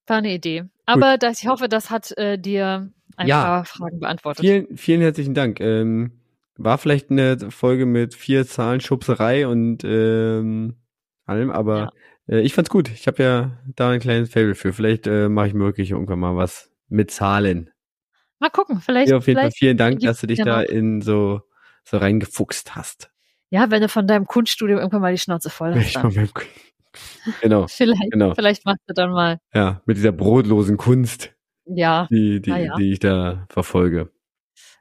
war eine Idee. Aber das, ich hoffe, das hat äh, dir ein Ja. paar Fragen beantwortet. Vielen, vielen herzlichen Dank. Ähm, war vielleicht eine Folge mit vier Zahlen Schubserei und ähm, allem, aber äh, ich fand's gut. Ich habe ja da ein kleines Fable für. Vielleicht äh, mache ich mir wirklich irgendwann mal was mit Zahlen. Mal gucken, vielleicht. Ja, auf jeden Fall vielen Dank, dass du dich ja da in so so reingefuchst hast. Ja, wenn du von deinem Kunststudium irgendwann mal die Schnauze voll hast. Ich Dann. Genau, Vielleicht, genau. vielleicht machst du dann mal. Ja, mit dieser brotlosen Kunst, Ja, die die, ja. die ich da verfolge.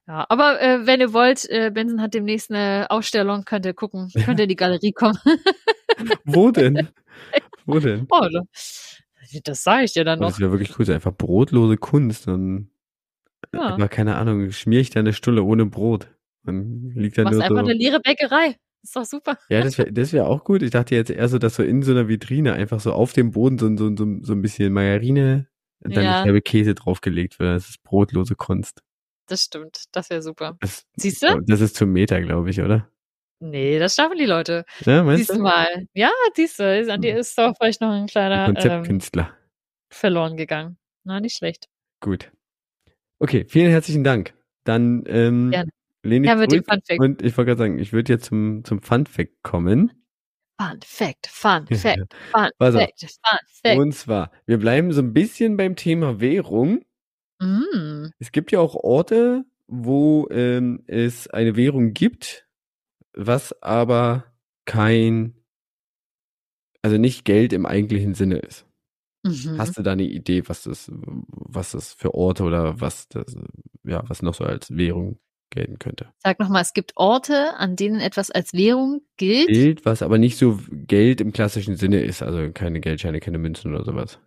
Ja, aber äh, wenn ihr wollt, äh, Benson hat demnächst eine Ausstellung, könnt ihr gucken, könnt ihr in die Galerie kommen. Wo denn? Wo denn? oh, das, sage ich dir dann Oh, noch. das wäre wirklich cool, einfach brotlose Kunst. Dann Ja. aber keine Ahnung, schmier ich da eine Stulle ohne Brot. Dann liegt da nur einfach so. eine leere Bäckerei. Ist doch super. Ja, das wäre das wär auch gut. Ich dachte jetzt eher so, dass so in so einer Vitrine einfach so auf dem Boden so, so, so, so ein bisschen Margarine und dann Ja. Scheibe Käse draufgelegt wird. Das ist brotlose Kunst. Das stimmt. Das wäre super. Das, Siehst du? das ist zum Meter, glaube ich, oder? Nee, das schaffen die Leute. Ja, meinst du? Diesmal. Ja, siehst du, an dir Hm. ist doch vielleicht noch ein kleiner ähm, Konzeptkünstler. verloren gegangen. Na, nicht schlecht. Gut. Okay, vielen herzlichen Dank. Dann ähm, Gerne. Lehne ich Ja, mit dem Fun Fact. und ich wollte gerade sagen, ich würde jetzt zum, zum Fun Fact kommen. Fun Fact, Fun Fact, Fun auf. Fact, Fun Fact. Und zwar, wir bleiben so ein bisschen beim Thema Währung. Mm. Es gibt ja auch Orte, wo ähm, es eine Währung gibt, was aber kein, also nicht Geld im eigentlichen Sinne ist. Mhm. Hast du da eine Idee, was das, was das für Orte oder was das, ja, was noch so als Währung gelten könnte? Sag nochmal, es gibt Orte, an denen etwas als Währung gilt. Geld, was aber nicht so Geld im klassischen Sinne ist, also keine Geldscheine, keine Münzen oder sowas.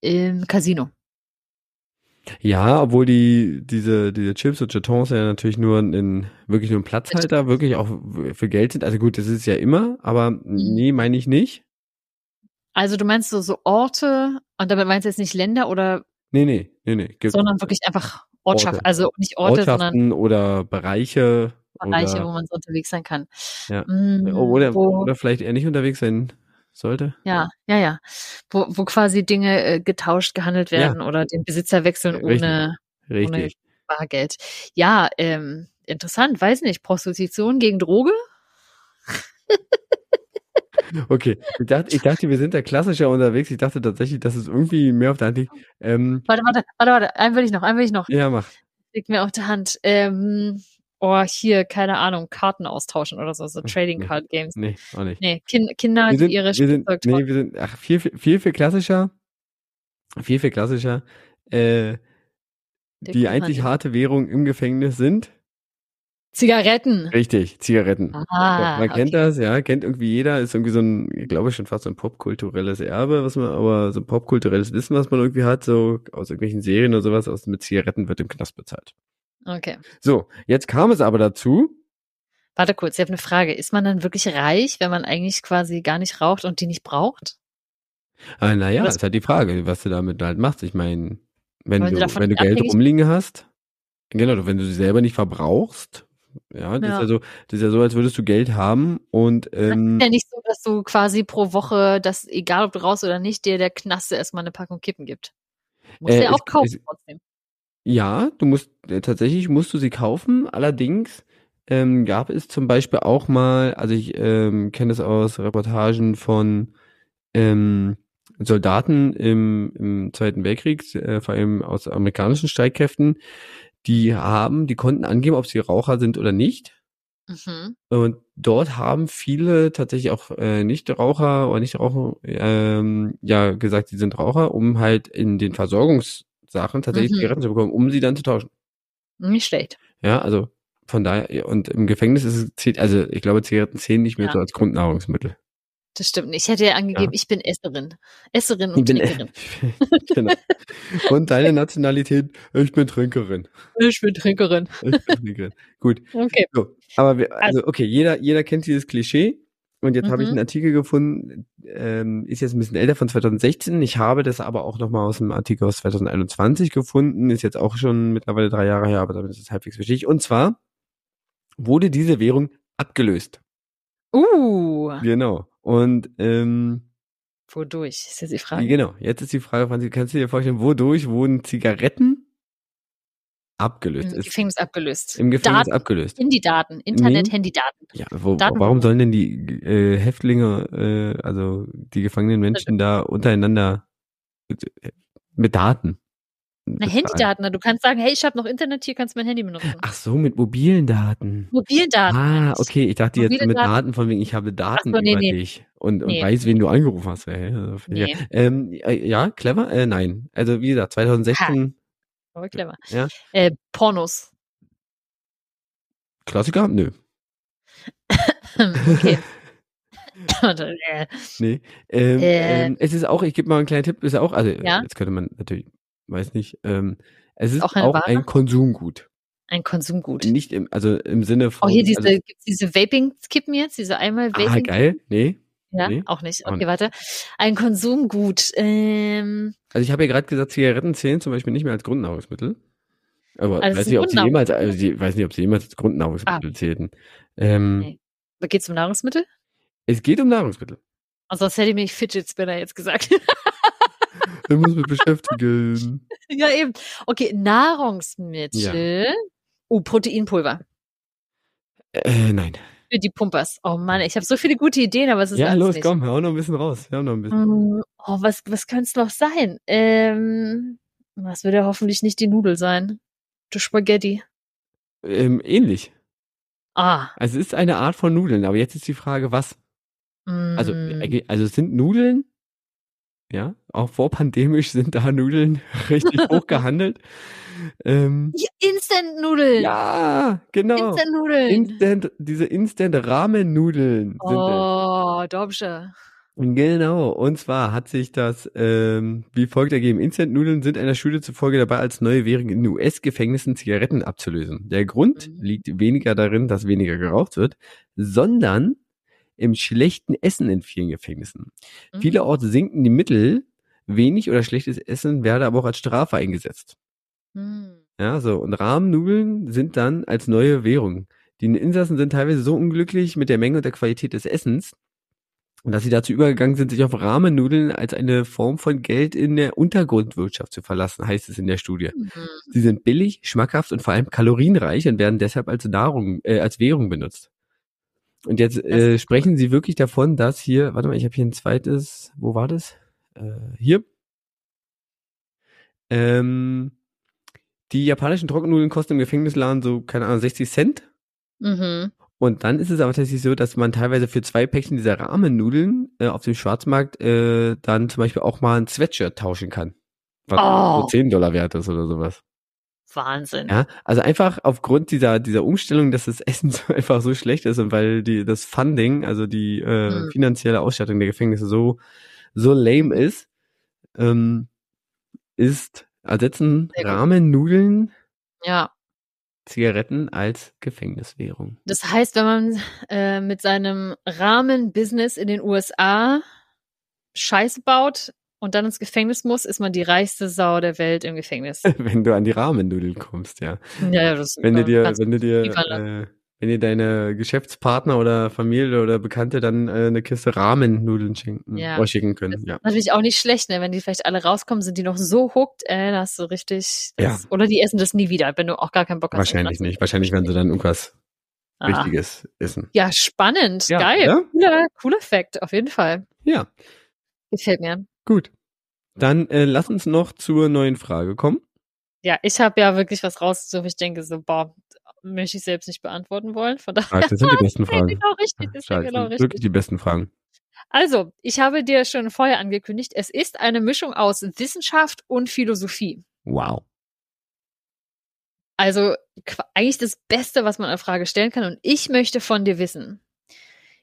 Im Casino. Ja, obwohl die, diese, diese Chips und Jetons ja natürlich nur ein, wirklich nur ein Platzhalter, wirklich auch für Geld sind. Also gut, das ist ja immer, aber Mhm. nee, meine ich nicht. Also du meinst so, so Orte, und damit meinst du jetzt nicht Länder oder, Nee, nee, nee, nee. Gibt sondern wirklich einfach Ortschaft, Orte. also nicht Orte, sondern oder Bereiche. Bereiche, wo oder, man so unterwegs sein kann. Ja. Mm, oder, wo, oder vielleicht eher nicht unterwegs sein sollte. ja, ja, ja. Wo, wo quasi Dinge äh, getauscht, gehandelt Ja. werden oder den Besitzer wechseln Richtig. ohne Richtig. Bargeld. Ja, ähm, interessant, weiß nicht. Prostitution gegen Droge? Okay, ich dachte, ich dachte, wir sind da klassischer unterwegs. Ich dachte tatsächlich, dass es irgendwie mehr auf der Hand liegt. Ähm, Warte, warte, warte, warte. Einen will ich noch, einen will ich noch. ja, mach. Liegt mir auf der Hand. Ähm, oh, hier, keine Ahnung, Karten austauschen oder so, so Trading nee. Card Games. Nee, auch nicht. Nee, kind, Kinder, wir die sind, ihre wir sind, Spielzeug nee, wir sind, ach, viel, viel, viel, viel klassischer, viel, viel klassischer, äh, die einzig harte Währung im Gefängnis sind, Zigaretten. richtig, Zigaretten. Ah, Ja, man kennt okay. das, ja, kennt irgendwie jeder, ist irgendwie so ein, ich glaube schon fast so ein popkulturelles Erbe, was man, aber so ein popkulturelles Wissen, was man irgendwie hat, so aus irgendwelchen Serien oder sowas, aus mit Zigaretten wird im Knast bezahlt. Okay. So, jetzt kam es aber dazu, Warte kurz, ich habe eine Frage. Ist man dann wirklich reich, wenn man eigentlich quasi gar nicht raucht und die nicht braucht? äh, naja, Was- ist halt die Frage, was du damit halt machst. Ich meine, wenn Wenn du, wenn du Geld rumliegen hast, genau, wenn du sie selber nicht verbrauchst, ja, das Ja. ist ja so, das ist ja so, als würdest du Geld haben und ähm, Ist ja nicht so, dass du quasi pro Woche, dass egal ob du raus oder nicht, dir der Knaste erstmal eine Packung Kippen gibt. Musst Äh, du ja auch es- kaufen es- trotzdem. Ja, du musst äh, tatsächlich musst du sie kaufen. Allerdings ähm, gab es zum Beispiel auch mal, also ich ähm, kenne das aus Reportagen von ähm, Soldaten im, im Zweiten Weltkrieg, äh, vor allem aus amerikanischen Streitkräften, die haben, die konnten angeben, ob sie Raucher sind oder nicht. Mhm. Und dort haben viele tatsächlich auch äh, Nichtraucher oder Nichtraucher ähm, ja gesagt, sie sind Raucher, um halt in den Versorgungssachen tatsächlich Mhm. Zigaretten zu bekommen, um sie dann zu tauschen. Nicht schlecht. Ja, also von daher, und im Gefängnis ist es, zählt, also ich glaube, Zigaretten zählen nicht mehr Ja. so als Grundnahrungsmittel. Das stimmt nicht. Ich hätte ja angegeben, Ja. ich bin Esserin. Esserin und Ich bin, Trinkerin. genau. Und deine Nationalität, ich bin Trinkerin. Ich bin Trinkerin. Ich bin Trinkerin. Gut. Okay. So, aber wir, also okay, jeder, jeder kennt dieses Klischee. Und jetzt habe ich Mhm. einen Artikel gefunden, ähm, ist jetzt ein bisschen älter von 2016. Ich habe das aber auch nochmal aus einem Artikel aus 2021 gefunden, ist jetzt auch schon mittlerweile drei Jahre her, aber damit ist es halbwegs wichtig. Und zwar wurde diese Währung abgelöst. Uh, Genau. Und ähm, wodurch? Ist jetzt die Frage. genau, jetzt ist die Frage, Franzi, kannst du dir vorstellen, wodurch wurden Zigaretten abgelöst? Im Gefängnis abgelöst. Im Gefängnis Daten, abgelöst. Handydaten, Internet, Nee. Handydaten. Ja, wo, Daten- warum sollen denn die äh, Häftlinge, äh, also die gefangenen Menschen da untereinander mit Daten? Na? Handydaten. na, Du kannst sagen, hey, ich habe noch Internet, hier kannst du mein Handy benutzen. Ach so, mit mobilen Daten. Mobildaten. Ah, meine ich. okay, ich dachte jetzt mit Daten. Daten von wegen, ich habe Daten so, nee, über nee. dich und, und Nee. weiß, wen du angerufen hast. Hä? Also, Nee. ja. Ähm, äh, ja, clever? Äh, nein. Also wie gesagt, 2016 Aber clever. Ja. Äh, Pornos. Klassiker? Nö. okay. Äh, Nee. Ähm, Äh. ähm, es ist auch, ich gebe mal einen kleinen Tipp, ist ja auch, also Ja. jetzt könnte man natürlich, weiß nicht, ähm, es ist Auch auch, ein Konsumgut. ein Konsumgut. Nicht im, also im Sinne von. Oh, hier diese, also, diese Vaping-Kippen jetzt, diese einmal ah, Vaping. geil. Nee. Ja, nee, auch nicht. auch Okay, nicht. warte. Ein Konsumgut. Ähm, Also ich habe ja gerade gesagt, Zigaretten zählen zum Beispiel nicht mehr als Grundnahrungsmittel. Aber Also weiß nicht, ob sie jemals, also die, weiß nicht, ob sie jemals als Grundnahrungsmittel zählten. Ähm, Nee. Geht es um Nahrungsmittel? Es geht um Nahrungsmittel. Also sonst hätte ich mir nicht Fidget Spinner jetzt gesagt. Du musst mich beschäftigen. ja, eben. Okay, Nahrungsmittel. Oh, Proteinpulver. Äh, nein. Für die Pumpers. Oh Mann, ich habe so viele gute Ideen, aber es ist Ja, los, nicht. komm, hau noch ein bisschen raus. Wir haben noch ein bisschen. Mm, Oh, was, was könnte es noch sein? Ähm, was wird ja hoffentlich nicht die Nudel sein? Die Spaghetti. Ähm, ähnlich. Ah. Also es ist eine Art von Nudeln, aber jetzt ist die Frage, was? Also, mm, äh, also es sind Nudeln, ja, auch vorpandemisch sind da Nudeln richtig hoch gehandelt. Ähm, ja, Instant-Nudeln. ja, genau. Instant-Nudeln. Instant, diese Instant-Ramen-Nudeln oh, Dobsche. Genau, und zwar hat sich das ähm, wie folgt ergeben. Instant-Nudeln sind einer Studie zufolge dabei, als neue Währung in US-Gefängnissen Zigaretten abzulösen. Der Grund Mhm. liegt weniger darin, dass weniger geraucht wird, sondern im schlechten Essen in vielen Gefängnissen. Mhm. Vielerorts sinken die Mittel, wenig oder schlechtes Essen werde aber auch als Strafe eingesetzt. Mm. Ja, so. Und Rahmennudeln sind dann als neue Währung. Die Insassen sind teilweise so unglücklich mit der Menge und der Qualität des Essens, dass sie dazu übergegangen sind, sich auf Rahmennudeln als eine Form von Geld in der Untergrundwirtschaft zu verlassen, heißt es in der Studie. Mhm. Sie sind billig, schmackhaft und vor allem kalorienreich und werden deshalb als Nahrung, äh, als Währung benutzt. Und jetzt äh, sprechen sie wirklich davon, dass hier, warte mal, ich habe hier ein zweites, wo war das? Äh, hier. Ähm, die japanischen Trockennudeln kosten im Gefängnisladen so, keine Ahnung, 60 Cent. Mhm. Und dann ist es aber tatsächlich so, dass man teilweise für zwei Päckchen dieser Rahmennudeln äh, auf dem Schwarzmarkt äh, dann zum Beispiel auch mal ein Sweatshirt tauschen kann. Was Oh. so 10 Dollar wert ist oder sowas. Wahnsinn. Ja, also einfach aufgrund dieser, dieser Umstellung, dass das Essen so einfach so schlecht ist und weil die, das Funding, also die äh, Hm. finanzielle Ausstattung der Gefängnisse so, so lame ist, ähm, ist, ersetzen. Rahmennudeln Ja. Zigaretten als Gefängniswährung. Das heißt, wenn man äh, mit seinem Rahmen-Business in den USA Scheiße baut und dann ins Gefängnis muss, ist man die reichste Sau der Welt im Gefängnis. wenn du an die Rahmennudeln kommst, ja. ja, ja, das Wenn du dir, wenn du dir, äh, wenn dir deine Geschäftspartner oder Familie oder Bekannte dann äh, eine Kiste Rahmennudeln schenken, Ja. oder schicken können, Das ja. ist natürlich auch nicht schlecht, ne? Wenn die vielleicht alle rauskommen, sind die noch so hooked, äh, da hast du richtig. Das, Ja. Oder die essen das nie wieder, wenn du auch gar keinen Bock hast. Wahrscheinlich nicht. Wahrscheinlich werden sie dann irgendwas Ah. Wichtiges essen. Ja, spannend. Ja, Geil. ja? Cooler, cooler Fact, auf jeden Fall. Ja, Gefällt mir. Gut. Dann äh, lass uns noch zur neuen Frage kommen. Ja, ich habe ja wirklich was rausgesucht. wo Ich denke so, boah, möchte ich selbst nicht beantworten wollen. Von daher. Ah, Das sind die besten Fragen. genau richtig. Ja Scheiße, genau wirklich richtig. die besten Fragen. Also, ich habe dir schon vorher angekündigt, es ist eine Mischung aus Wissenschaft und Philosophie. Wow. Also eigentlich das Beste, was man eine Frage stellen kann. Und ich möchte von dir wissen,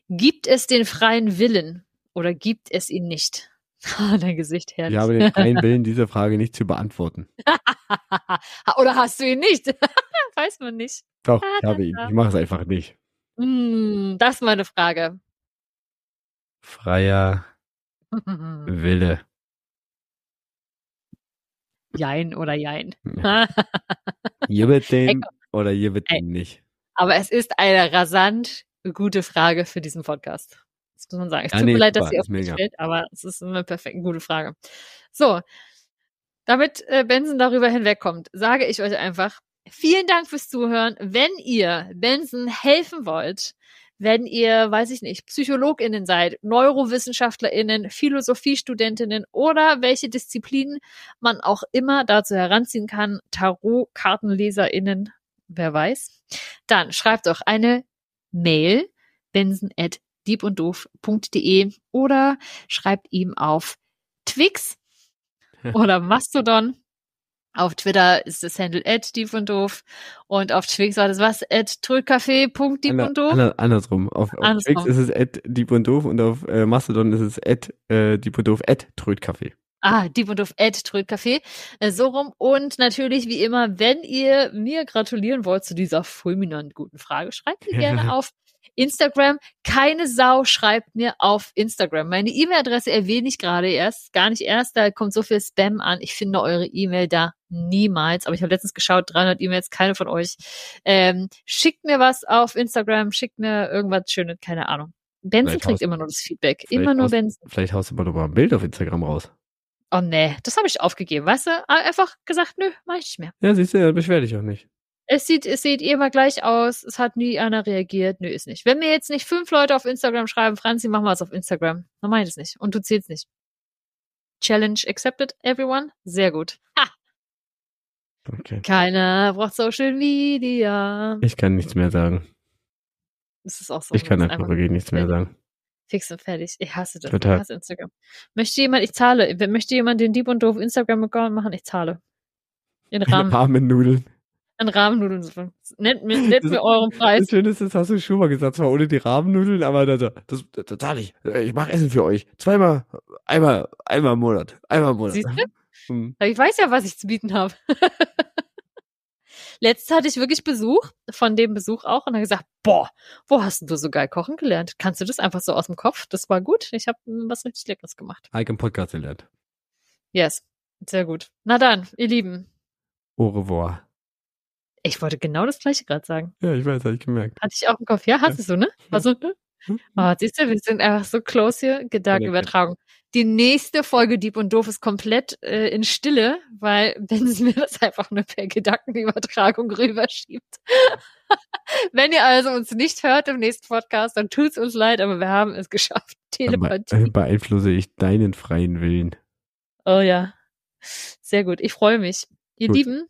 gibt es den freien Willen oder gibt es ihn nicht? Ah, Dein Gesicht herrlich. Ich habe den freien Willen, diese Frage nicht zu beantworten. oder hast du ihn nicht? Weiß man nicht. Doch, Ah, ich habe ihn. Ich mache es einfach nicht. Hm, das ist meine Frage. Freier Wille. jein oder jein. Hier wird den oder hier wird den nicht. Aber es ist eine rasant gute Frage für diesen Podcast. Das muss man sagen. Es Ja, tut nee, mir leid, dass sie auf mich fällt, aber es ist eine perfekt gute Frage. So, damit äh, Benson darüber hinwegkommt, sage ich euch einfach, vielen Dank fürs Zuhören. Wenn ihr Benson helfen wollt, wenn ihr, weiß ich nicht, PsychologInnen seid, NeurowissenschaftlerInnen, Philosophiestudentinnen oder welche Disziplinen man auch immer dazu heranziehen kann, Tarot-KartenleserInnen, wer weiß, dann schreibt doch eine Mail, benson at diebunddoof.de oder schreibt ihm auf Twix oder Mastodon. Auf Twitter ist das Handle at dieb und doof und auf Twix war das was? at trödcafé.dieb Ander- und doof. ander- andersrum. Auf, auf Andersrum. Twix ist es at Dieb und Doof und auf äh, Mastodon ist es at äh, Dieb und Doof at Trödcafé. Ah, Dieb und Doof at Trödcafé. Äh, so rum. Und natürlich, wie immer, wenn ihr mir gratulieren wollt zu dieser fulminant guten Frage, schreibt mir gerne auf Instagram, keine Sau schreibt mir auf Instagram. Meine E-Mail-Adresse erwähne ich gerade erst, gar nicht erst, da kommt so viel Spam an. Ich finde eure E-Mail da niemals. Aber ich habe letztens geschaut, 300 E-Mails, keine von euch. Ähm, schickt mir was auf Instagram, schickt mir irgendwas Schönes, keine Ahnung. Benson Vielleicht kriegt haust- immer nur das Feedback. Immer nur haust- Benson. Vielleicht haust du mal noch mal ein Bild auf Instagram raus. Oh nee, das habe ich aufgegeben. Weißt du, einfach gesagt, nö, mach ich nicht mehr. Ja, siehst du, ja, beschwer dich auch nicht. Es sieht, es sieht immer gleich aus. Es hat nie einer reagiert. Nö, ist nicht. Wenn mir jetzt nicht fünf Leute auf Instagram schreiben, Franzi, mach mal was auf Instagram. Dann ich das nicht. Und du zählst nicht. Challenge accepted, everyone. Sehr gut. Ha! Okay. Keiner braucht Social Media. Ich kann nichts mehr sagen. Das ist auch so. Ich kann einfach wirklich nichts mehr sagen. Fix und fertig. Ich hasse das. Total. Ich hasse Instagram. Möchte jemand, ich zahle. Möchte jemand den Dieb und Doof Instagram-Account machen? Ich zahle. In Rahmen. Rahmennudeln. In Rahmennudeln. Nennt mir, nennt mir euren Preis. Das Schöne ist, das hast du schon mal gesagt, zwar ohne die Rahmennudeln, aber das, das, das, das ich. Ich mache Essen für euch. Zweimal, einmal, einmal im Monat. Einmal im Monat. Siehst du? Hm. Ich weiß ja, was ich zu bieten habe. Letztes hatte ich wirklich Besuch, von dem Besuch auch, und er gesagt, boah, wo hast du so geil kochen gelernt? Kannst du das einfach so aus dem Kopf? Das war gut. Ich habe was richtig Leckeres gemacht. Ike im Podcast gelernt. Yes, sehr gut. Na dann, ihr Lieben. Au revoir. Ich wollte genau das gleiche gerade sagen. Ja, ich weiß, habe ich gemerkt. Hatte ich auch im Kopf. Ja, hattest du, ne? Also, ne? Oh, siehst du, wir sind einfach so close hier. Gedankenübertragung. Die nächste Folge Dieb und Doof ist komplett äh, in Stille, weil Benz mir das einfach nur per Gedankenübertragung rüberschiebt. Wenn ihr also uns nicht hört im nächsten Podcast, dann tut's uns leid, aber wir haben es geschafft. Telepathie. be- beeinflusse ich deinen freien Willen. Oh ja. Sehr gut. Ich freue mich. Ihr Gut. Lieben,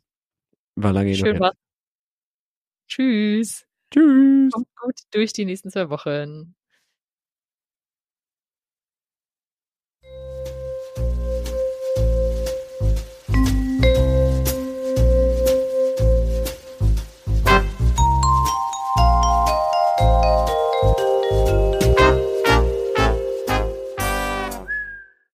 War lange schön war's. Tschüss. Tschüss. Kommt gut durch die nächsten zwei Wochen.